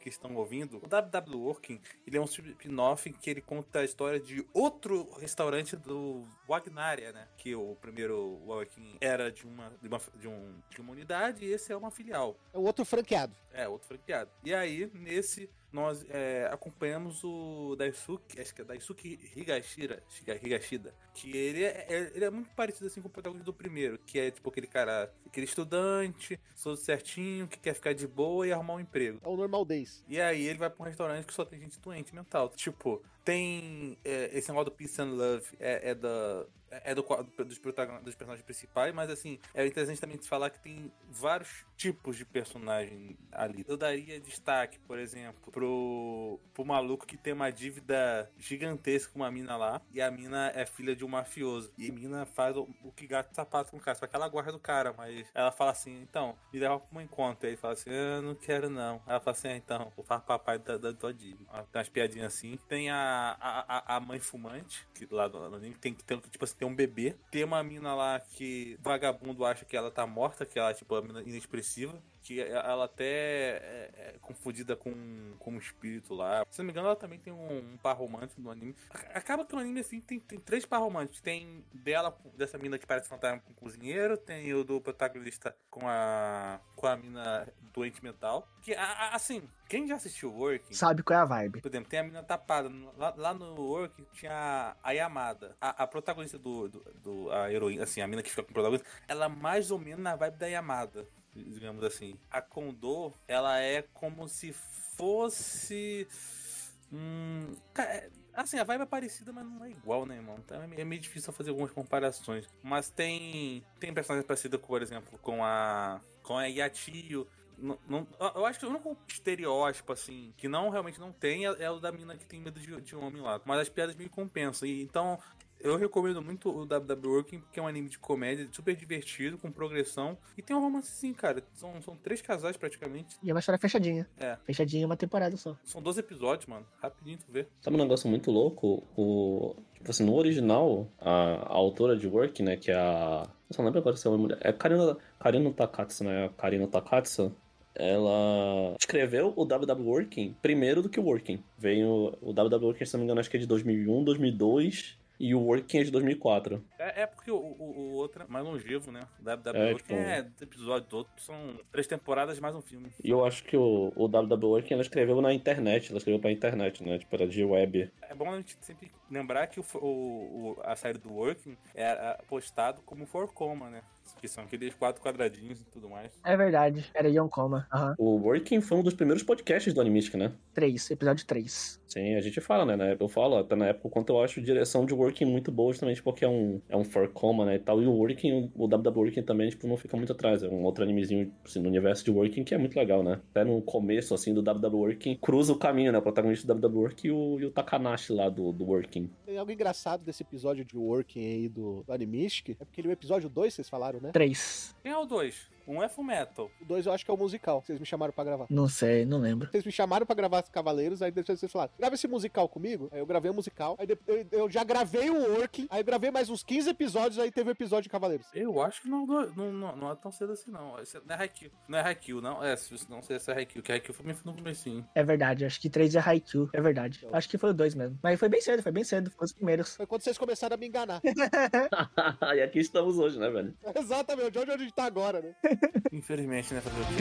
que estão ouvindo, o WW Working, ele é um spin-off que ele conta a história de outro restaurante do Wagnaria, né? Que o primeiro Working era de uma, de uma, de um, de uma unidade e esse é uma filial. É o outro franqueado. É, outro franqueado. E aí, nesse, nós é, acompanhamos o Daisuke, acho que é Daisuke Higashira, Higashida, que ele é, é- ele é muito parecido assim com o protagonista do primeiro, que é tipo aquele cara, aquele estudante, todo certinho, que quer ficar de boa e arrumar um emprego. É o normal days. E aí ele vai pra um restaurante que só tem gente doente mental. Tipo, tem é, esse negócio do Peace and Love, é, é da. É do, dos, dos personagens principais, mas assim, é interessante também de falar que tem vários tipos de personagem ali. Eu daria destaque, por exemplo, pro, pro maluco que tem uma dívida gigantesca com uma mina lá, e a mina é filha de um mafioso. E a mina faz o, o que gato sapato com o cara, só que ela guarda do cara, mas ela fala assim, então, me leva pra um encontro. Aí ele fala assim, eu não quero não. Ela fala assim, ah, então, vou falar papai da, da tua dívida. Tem umas piadinhas assim. Tem a, a, a- a mãe fumante, que lá no anime tem que ter, tipo assim, tem um bebê. Tem uma mina lá que vagabundo acha que ela tá morta, que ela, tipo, é uma mina inexpressiva. Que ela até é, é confundida com, com um espírito lá. Se não me engano, ela também tem um, um par romântico no anime. Acaba que o anime, assim, tem, tem três par românticos. Tem dela, dessa mina que parece fantasma com o cozinheiro. Tem o do protagonista com a, com a mina doente mental. Que, a- a- assim, quem já assistiu Working... Sabe qual é a vibe. Por exemplo, tem a mina tapada. Lá, lá no Work tinha a Yamada. A, a protagonista do, do, do- A heroína, assim, a mina que fica com o protagonista, ela é mais ou menos na vibe da Yamada. Digamos assim. A Kondo, ela é como se fosse. Hum, é- assim, a vibe é parecida, mas não é igual, né, irmão? Então é meio difícil fazer algumas comparações. Mas tem. Tem personagens parecidos, por exemplo, com a. Com a Yatio. Não, não- eu acho que o único estereótipo, assim, que não realmente não tem é, é o da mina que tem medo de, de homem lá. Mas as piadas meio compensam. E, então, eu recomendo muito o WW Working, porque é um anime de comédia super divertido, com progressão. E tem um romance sim, cara. São, são três casais praticamente. E é uma história fechadinha. É. Fechadinha uma temporada só. São 12 episódios, mano. Rapidinho tu vê. Sabe um negócio muito louco? O... Tipo assim, no original, a, a autora de Working, né, que é a... Eu só não lembro agora se é uma mulher. É Karina, Karina Takatsu, né? Karina Takatsu. Ela escreveu o WW Working primeiro do que o Working. Veio o WW Working, se não me engano, acho que é de 2001, 2002 e o Working é de 2004. É, é porque o, o, o outro é mais longevo, né? O WWE É, é, tipo- é episódio todo, são três temporadas mais um filme. E eu acho que o, o WW Working ela escreveu na internet, ela escreveu pra internet, né? Tipo, era de web. É bom a gente sempre lembrar que o, o- o- a série do Working era postado como For Coma, né? Que são aqueles quatro quadradinhos e tudo mais. É verdade. Era Ion Coma. Aham. O Working foi um dos primeiros podcasts do Animistic, né? 3, episódio 3. Sim, a gente fala, né? Eu falo até na época o quanto eu acho direção de Working muito boa, justamente porque é um, é um for coma, né? E tal. E o Working, o WW Working também, tipo, não fica muito atrás. É um outro animezinho assim, no universo de Working que é muito legal, né? Até no começo, assim, do WW Working, cruza o caminho, né? O protagonista do WW Working e o, e o Takanashi lá do, do Working. Tem algo engraçado desse episódio de Working aí do, do Animistic, é porque ele é o episódio 2, vocês falaram, né? 3. Quem é o dois? Um é Full Metal. O 2 eu acho que é o musical, vocês me chamaram pra gravar. Não sei, não lembro. Vocês me chamaram pra gravar Cavaleiros, aí depois vocês falaram, grava esse musical comigo. Aí eu gravei o musical, aí depois eu, eu já gravei o Working, aí eu gravei mais uns 15 episódios, aí teve o episódio de Cavaleiros. Eu acho que não, não, não, não é tão cedo assim, não. Esse não é Haikyuu. Não é Haikyuu, não. É, se não sei se é Haikyuu, que Haikyuu foi bem no comecinho. É verdade, acho que 3 é Haikyuu. É verdade. Acho que foi o 2 mesmo. Mas foi bem cedo, foi bem cedo. Foi os primeiros. Foi quando vocês começaram a me enganar. e aqui estamos hoje, né, velho? Exatamente, onde a gente tá agora, né? Infelizmente, né? Fazer o quê?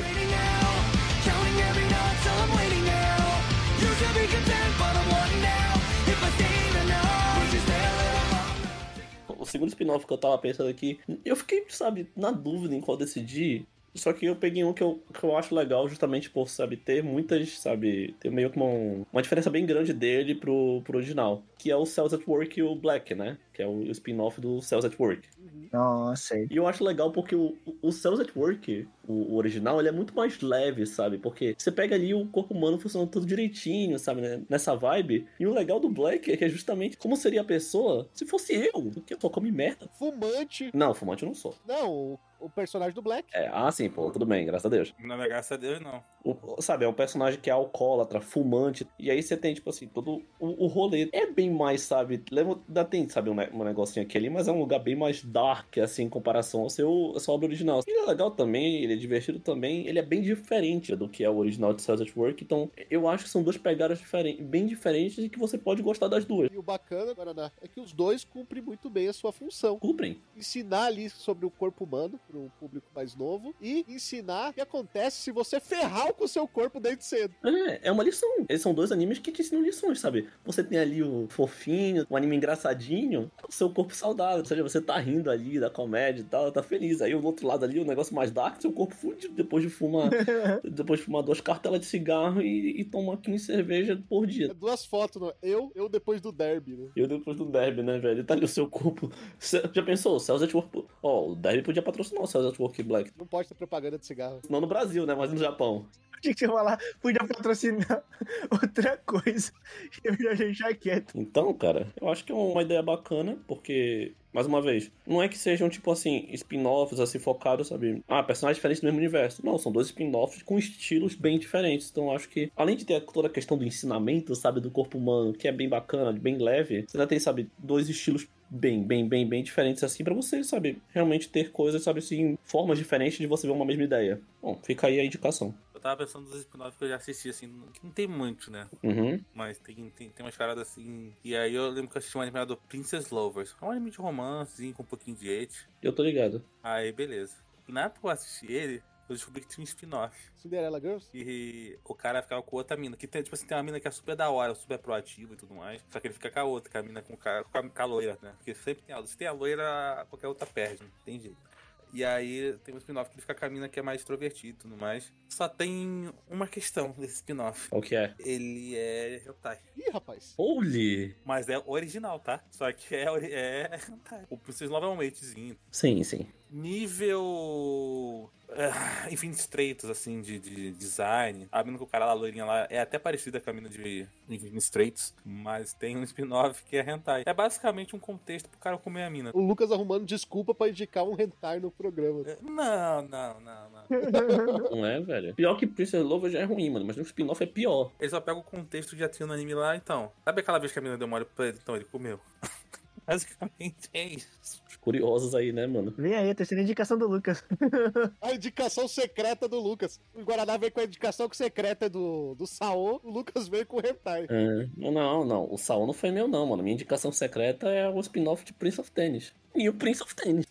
O segundo spin-off que eu tava pensando aqui, eu fiquei, sabe, na dúvida em qual decidir. Só que eu peguei um que eu, que eu acho legal justamente por, sabe, ter muitas, sabe, ter meio que uma, uma diferença bem grande dele pro, pro original. Que é o Cells at Work e o Black, né? Que é o, o spin-off do Cells at Work. Nossa, E eu acho legal porque o, o Cells at Work, o, o original, ele é muito mais leve, sabe? Porque você pega ali o corpo humano funcionando tudo direitinho, sabe? né? Nessa vibe. E o legal do Black é que é justamente como seria a pessoa se fosse eu, que eu só come merda. Fumante. Não, fumante eu não sou. Não, o, personagem do Black. É, ah, sim, pô, tudo bem, graças a Deus. Não é graças a Deus, não. O- sabe, é um personagem que é alcoólatra, fumante, e aí você tem, tipo assim, todo o, o rolê é bem mais, sabe, leva, ainda tem, sabe, um, um negocinho aqui ali, mas é um lugar bem mais dark, assim, em comparação ao seu, à sua obra original. Ele é legal também, ele é divertido também, ele é bem diferente do que é o original de Cells at Work, então eu acho que são duas pegadas diferentes, bem diferentes e que você pode gostar das duas. E o bacana, Guaraná, é que os dois cumprem muito bem a sua função. Cumprem. Ensinar ali sobre o corpo humano para um público mais novo e ensinar o que acontece se você ferrar com o seu corpo desde cedo. É, é uma lição. Eles são dois animes que te ensinam lições, sabe? Você tem ali o fofinho, o anime engraçadinho, o seu corpo saudável. Ou seja, você tá rindo ali da comédia e tal, tá feliz. Aí o outro lado ali, o negócio mais dark, seu corpo fudido depois de fumar. depois de fumar duas cartelas de cigarro e, e tomar 15 cerveja por dia. É duas fotos, não? eu, eu depois do derby, né? Eu depois do derby, né, velho? Tá ali o seu corpo. Já pensou? O Cells at Work. Ó, o derby podia patrocinar o Cells at Work Black. Não pode ter propaganda de cigarro. Não no Brasil, né? Mas no Japão. Tinha que falar, podia patrocinar outra coisa. Eu já deixar quieto. Então, cara, eu acho que é uma ideia bacana, porque, mais uma vez, não é que sejam, tipo assim, spin-offs, assim, focados, sabe? Ah, personagens diferentes do mesmo universo. Não, são dois spin-offs com estilos bem diferentes. Então, eu acho que, além de ter toda a questão do ensinamento, sabe, do corpo humano, que é bem bacana, bem leve, você ainda tem, sabe, dois estilos bem, bem, bem, bem diferentes, assim, pra você, sabe, realmente ter coisas, sabe, assim, formas diferentes de você ver uma mesma ideia. Bom, fica aí a indicação. Eu tava pensando nos spin-offs que eu já assisti, assim, que não tem muito, né? Uhum. Mas tem, tem, tem umas paradas assim. E aí eu lembro que eu assisti um anime chamado Princess Lovers. É um anime de romancezinho com um pouquinho de hate. Eu tô ligado. Aí, beleza. Na época que eu assisti ele, eu descobri que tinha um spin-off. Cinderella Girls? E o cara ficava com outra mina. Que tem, tipo assim, tem uma mina que é super da hora, super proativa e tudo mais. Só que ele fica com a outra, com a mina com, o cara, com, a, com a loira, né? Porque sempre tem a Se tem a loira, qualquer outra perde, não tem jeito. E aí tem um spin-off que ele fica com a mina que é mais extrovertido e tudo mais. Só tem uma questão desse spin-off. Qual que é? Ele é hentai. Ih, rapaz. Holy! Mas é original, tá? Só que é, é hentai. O Princess Love é um matezinho. Sim, sim. Nível. ah, enfim, estreitos, assim, de, de design. A mina com o cara lá, a loirinha lá, é até parecida com a mina de Infinite Straits, mas tem um spin-off que é hentai. É basicamente um contexto pro cara comer a mina. O Lucas arrumando desculpa pra indicar um hentai no programa. É, Não, não, não, não. Não é, velho? Pior que Princess Lover já é ruim, mano, mas no spin-off é pior. Ele só pega o contexto que já tinha no anime lá, então. Sabe aquela vez que a mina deu mole pra ele? Então ele comeu. Basicamente é isso. Os curiosos aí, né, mano? Vem aí a terceira indicação do Lucas. A indicação secreta do Lucas. O Guaraná veio com a indicação secreta do, do Saô, o Lucas veio com o Hentai. É, não, não. O Saul não foi meu, não, mano. Minha indicação secreta é o spin-off de Prince of Tennis. E o Prince of Tennis.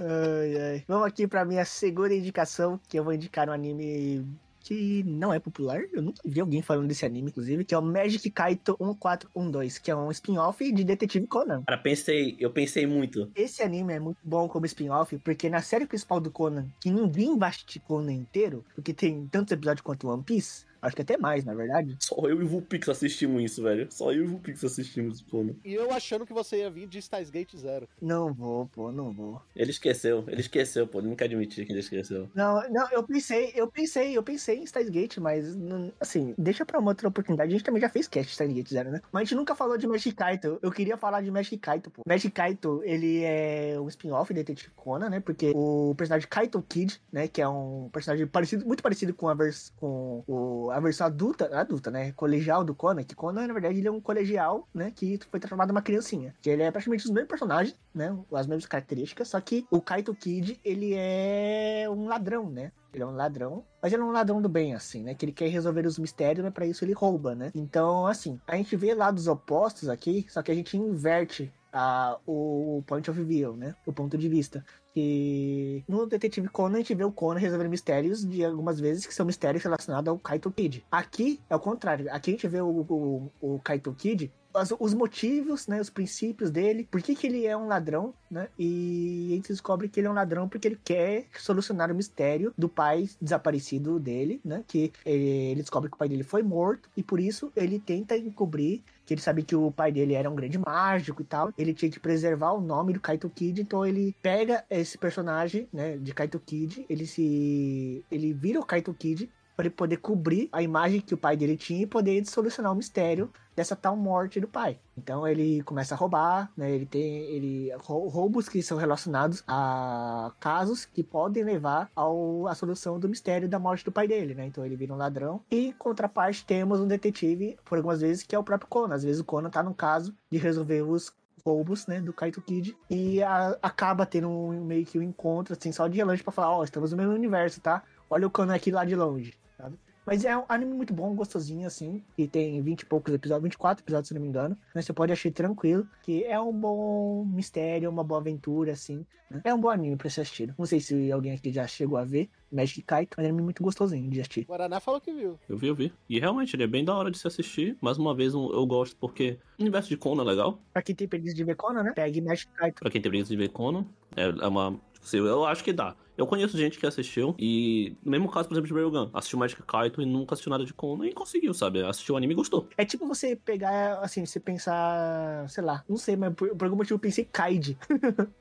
Ai, ai. Vamos aqui pra minha segunda indicação, que eu vou indicar um anime que não é popular. Eu nunca vi alguém falando desse anime, inclusive, que é o Magic Kaito 1412, que é um spin-off de Detetive Conan. Cara, pensei, eu pensei muito. Esse anime é muito bom como spin-off, porque na série principal do Conan, que ninguém vai assistir Conan inteiro, porque tem tantos episódios quanto One Piece, acho que até mais, na verdade. Só eu e o Vulpix assistimos isso, velho. Só eu e o Vulpix assistimos isso, pô. E eu achando que você ia vir de Stars Gate Zero. Não vou, pô, não vou. Ele esqueceu, ele esqueceu, pô. Ele não quer admitir que ele esqueceu. Não, não, eu pensei, eu pensei, eu pensei em Steins Gate, mas não- assim, deixa pra uma outra oportunidade. A gente também já fez cast de Steins Gate Zero, né? Mas a gente nunca falou de Magic Kaito. Eu queria falar de Magic Kaito, pô. Magic Kaito, ele é um spin-off de Detetive Conan, né? Porque o personagem Kaito Kid, né, que é um personagem parecido, muito parecido com a vers com o, a versão adulta, adulta, né, colegial do Conan, que Conan, na verdade, ele é um colegial, né, que foi transformado em uma criancinha. Que ele é praticamente os mesmos personagens, né, as mesmas características, só que o Kaito Kid, ele é um ladrão, né? Ele é um ladrão, mas ele é um ladrão do bem, assim, né? Que ele quer resolver os mistérios, mas pra isso ele rouba, né? Então, assim, a gente vê lados opostos aqui, só que a gente inverte a, o point of view, né? O ponto de vista. Que no Detetive Conan a gente vê o Conan resolvendo mistérios de algumas vezes que são mistérios relacionados ao Kaito Kid. Aqui é o contrário. Aqui a gente vê o, o, o Kaito Kid as- os motivos, né, os princípios dele, por que, que ele é um ladrão, né? E a gente descobre que ele é um ladrão porque ele quer solucionar o mistério do pai desaparecido dele, né? Que eh, ele descobre que o pai dele foi morto e por isso ele tenta encobrir que ele sabe que o pai dele era um grande mágico e tal. Ele tinha que preservar o nome do Kaito Kid, então ele pega esse personagem, né, de Kaito Kid, ele se ele vira o Kaito Kid para ele poder cobrir a imagem que o pai dele tinha e poder solucionar o mistério dessa tal morte do pai. Então ele começa a roubar, né? Ele tem ele rou- roubos que são relacionados a casos que podem levar ao, à solução do mistério da morte do pai dele, né? Então ele vira um ladrão. E em contraparte temos um detetive, por algumas vezes, que é o próprio Conan. Às vezes o Conan tá no caso de resolver os roubos, né, do Kaito Kid e a- acaba tendo um, meio que um encontro assim só de relance pra falar, ó, estamos no mesmo universo, tá? Olha o Conan aqui lá de longe, sabe? Mas é um anime muito bom, gostosinho, assim. E tem 20 e poucos episódios, 24 episódios, se não me engano. Né? Você pode achar tranquilo. Que é um bom mistério, uma boa aventura, assim. né? É um bom anime pra ser assistido. Não sei se alguém aqui já chegou a ver. Magic Kaito. É um anime muito gostosinho de assistir. O Guaraná falou que viu. Eu vi, eu vi. E realmente, ele é bem da hora de se assistir. Mais uma vez, eu gosto porque o universo de Conan é legal. Pra quem tem preguiça de ver Conan, né? Pegue Magic Kaito. Pra quem tem preguiça de ver Conan, é, é uma. assim, Eu acho que dá. Eu conheço gente que assistiu e, no mesmo caso, por exemplo, de Railgun, assistiu Magic Kaito e nunca assistiu nada de Conan e conseguiu, sabe? Assistiu o anime e gostou. É tipo você pegar, assim, você pensar, sei lá, não sei, mas por, por algum motivo eu pensei Kaid.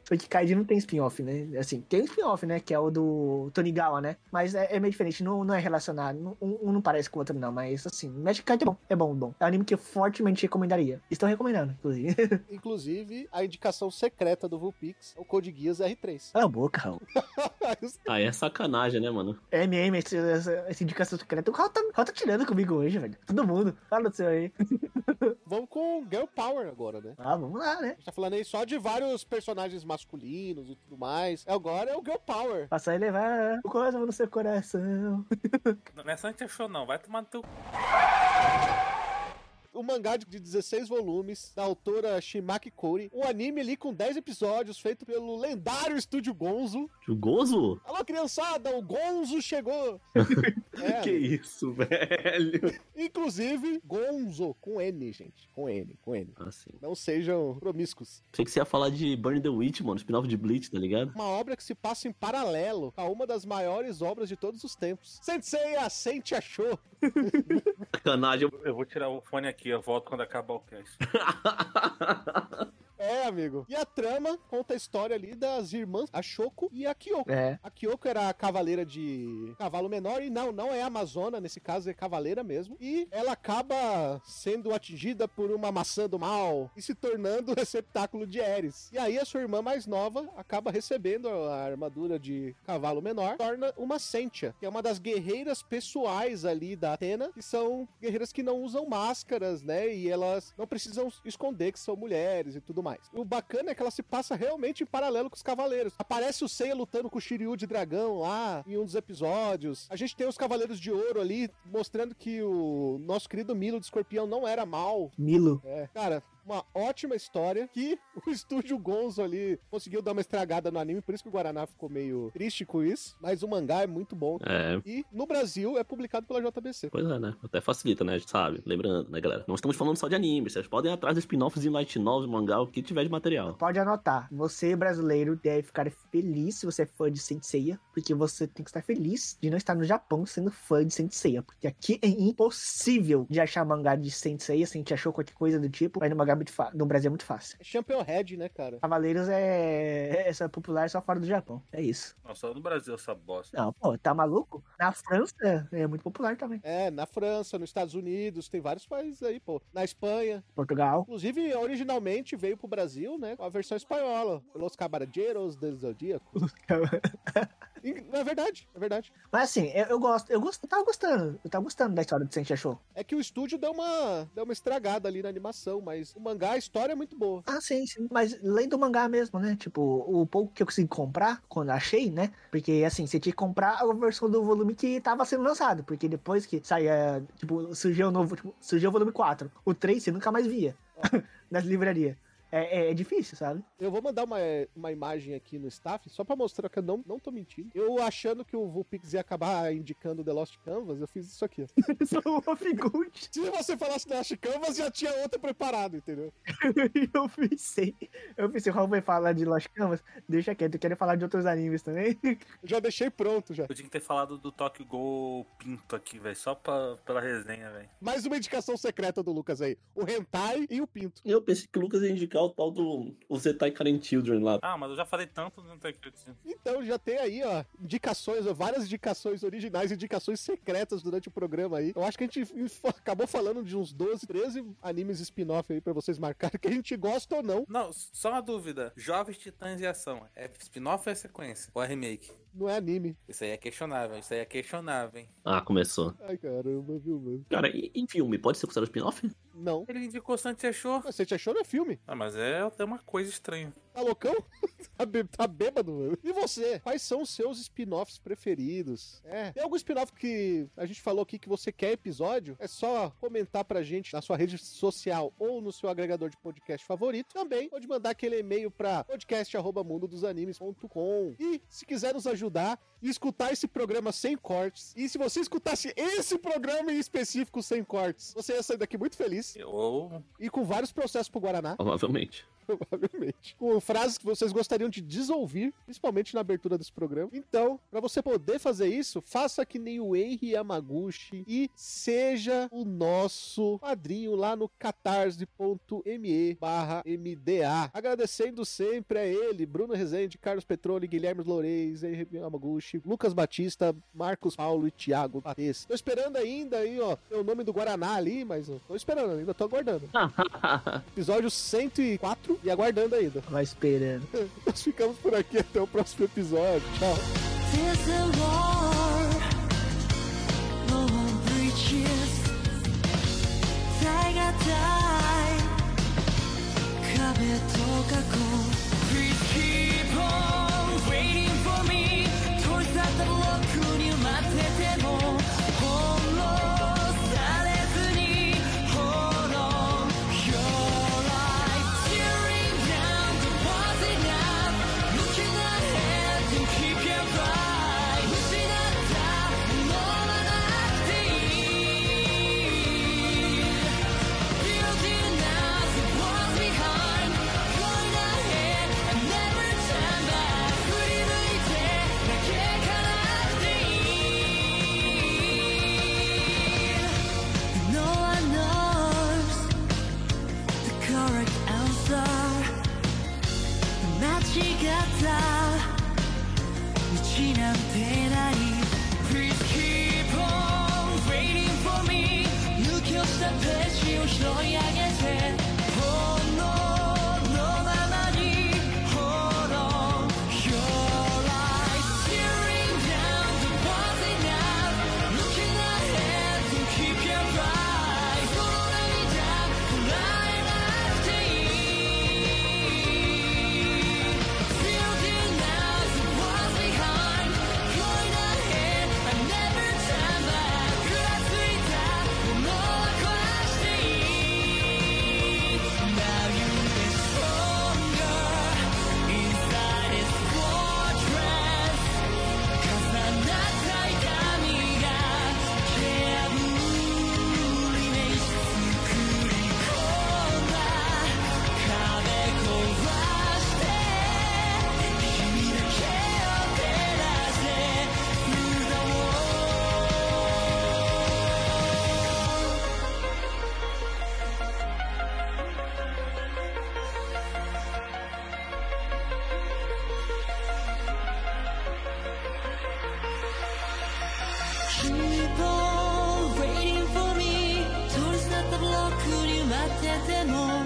Só que Kaid não tem spin-off, né? Assim, tem um spin-off, né? Que é o do Tonigawa, né? Mas é, é meio diferente, não, não é relacionado. não- Um, um não parece com o outro, não. Mas, assim, Magic Kaid é bom, é bom, bom. É um anime que eu fortemente recomendaria. Estou recomendando, inclusive. Inclusive, a indicação secreta do Vulpix é o Code Geass R3. Cala a boca, Raul. Ah, é sacanagem, né, mano? MM, esse- essa, essa indicação secreta. O Raul tá, Raul tá tirando comigo hoje, velho. Todo mundo. Fala do seu aí. Vamos com Girl Power agora, né? Ah, vamos lá, né? A gente tá falando aí só de vários personagens masculinos e tudo mais. Agora é o Girl Power. Passar e levar o coração no seu coração. Não é só gente achou, não. Vai tomar no teu. O mangá de 16 volumes, da autora Shimaki Kori. Um anime ali com 10 episódios, feito pelo lendário estúdio Gonzo. O Gozo? Alô, criançada, o Gonzo chegou! É, que isso, velho? Inclusive, Gonzo, com N, gente. Com N, com N. Assim. Não sejam promíscuos. Sei que você ia falar de Burn the Witch, mano, spin-off de Bleach, tá ligado? Uma obra que se passa em paralelo a uma das maiores obras de todos os tempos. Sensei Ascente achou. Sacanagem. Eu vou tirar o fone aqui, eu volto quando acabar o cast. É, amigo. E a trama conta a história ali das irmãs, a Shoko e a Kyoko. É. A Kyoko era a cavaleira de cavalo menor e não, não é amazona, nesse caso é cavaleira mesmo. E ela acaba sendo atingida por uma maçã do mal e se tornando o receptáculo de Ares. E aí a sua irmã mais nova acaba recebendo a armadura de cavalo menor, torna uma Sentia, que é uma das guerreiras pessoais ali da Atena, que são guerreiras que não usam máscaras, né? E elas não precisam esconder que são mulheres e tudo mais. O bacana é que ela se passa realmente em paralelo com os cavaleiros. Aparece o Seiya lutando com o Shiryu de dragão lá em um dos episódios. A gente tem os cavaleiros de ouro ali mostrando que o nosso querido Milo de Escorpião não era mal. Milo. É, cara, uma ótima história que o estúdio Gonzo ali conseguiu dar uma estragada no anime, por isso que o Guaraná ficou meio triste com isso. Mas o mangá é muito bom. É. E no Brasil é publicado pela JBC. Pois é, né? Até facilita, né? A gente sabe. Lembrando, né, galera? Não estamos falando só de anime. Vocês podem ir atrás de spin-offs em light novels, mangá, o que tiver de material. Pode anotar. Você, brasileiro, deve ficar feliz se você é fã de Saint Seiya, porque você tem que estar feliz de não estar no Japão sendo fã de Saint Seiya, porque aqui é impossível de achar mangá de Saint Seiya, se a gente achou qualquer coisa do tipo, mas no mangá é muito fácil. No Brasil é muito fácil. É Champion Head, né, cara? Cavaleiros é, é, é popular só fora do Japão. É isso. Nossa, no Brasil essa bosta. Não, pô, tá maluco? Na França é muito popular também. É, na França, nos Estados Unidos, tem vários países aí, pô. Na Espanha. Portugal. Inclusive, originalmente veio pro Brasil, né, com a versão espanhola. Los Caballeros del Zodíaco. Não é verdade, é verdade. Mas assim, eu, eu gosto, eu gosto, eu tava gostando, eu tava gostando da história do Saint Show. É que o estúdio deu uma, deu uma estragada ali na animação, mas o mangá, a história é muito boa. Ah, sim, sim. Mas lendo do mangá mesmo, né? Tipo, o pouco que eu consegui comprar, quando achei, né? Porque, assim, você tinha que comprar a versão do volume que tava sendo lançado. Porque depois que saía, tipo, surgiu o novo, tipo, surgiu o volume 4. O 3 você nunca mais via nas livrarias. É, é, é difícil, sabe? Eu vou mandar uma, uma imagem aqui no staff, só pra mostrar que eu não, não tô mentindo. Eu achando que o Vulpix ia acabar indicando The Lost Canvas, eu fiz isso aqui. ó. Sou uma figura. Se você falasse The Lost Canvas, já tinha outra preparada, entendeu? eu pensei. Eu pensei, o Raul vai falar de Lost Canvas. Deixa quieto, eu quero falar de outros animes também. Já deixei pronto já. Eu tinha que ter falado do Tokyo Go Pinto aqui, velho. Só pra, pela resenha, velho. Mais uma indicação secreta do Lucas aí. O Hentai e o Pinto. Eu pensei que o Lucas ia indicar o tal do o Zetai Karen Children lá. Ah, mas eu já falei tanto no Tokyo Então já tem aí, ó, indicações, ó, várias indicações originais, indicações secretas durante o programa aí. Eu acho que a gente acabou falando de uns 12, 13 animes spin-off aí pra vocês marcarem que a gente gosta ou não. Não, só uma dúvida. Jovens Titãs em Ação. É spin-off ou é sequência? Ou é remake? Não é anime. Isso aí é questionável. Isso aí é questionável, hein? Ah, começou. Ai, caramba, viu, mano? Cara, e, em filme, pode ser considerado spin-off? Não. Ele indicou Santi achou. Mas Você te achou no filme? Ah, mas é, é uma coisa estranha. Tá loucão? tá, bê- tá bêbado, mano. E você? Quais são os seus spin-offs preferidos? É. Tem algum spin-off que a gente falou aqui que você quer episódio? É só comentar pra gente na sua rede social ou no seu agregador de podcast favorito. Também pode mandar aquele e-mail pra podcast.mundodosanimes.com. E se quiser nos ajudar e escutar esse programa sem cortes, e se você escutasse esse programa em específico sem cortes, você ia sair daqui muito feliz Eu. e com vários processos pro Guaraná. Provavelmente. Provavelmente. Com frases que vocês gostariam de desouvir, principalmente na abertura desse programa. Então, pra você poder fazer isso, faça que nem o Henry Yamaguchi e seja o nosso padrinho lá no catarse.me barra MDA. Agradecendo sempre a ele, Bruno Rezende, Carlos Petroni, Guilherme Loureis, Henry Yamaguchi, Lucas Batista, Marcos Paulo e Thiago Bates. Tô esperando ainda aí, ó, o nome do Guaraná ali, mas ó, tô esperando, ainda tô aguardando. Episódio 104 e aguardando ainda. Vai esperando. Nós ficamos por aqui até o próximo episódio. Tchau. There's a war no one breaches 耐がたい壁と過去 Please keep on waiting for me 取り去ったブロックに埋まってても ても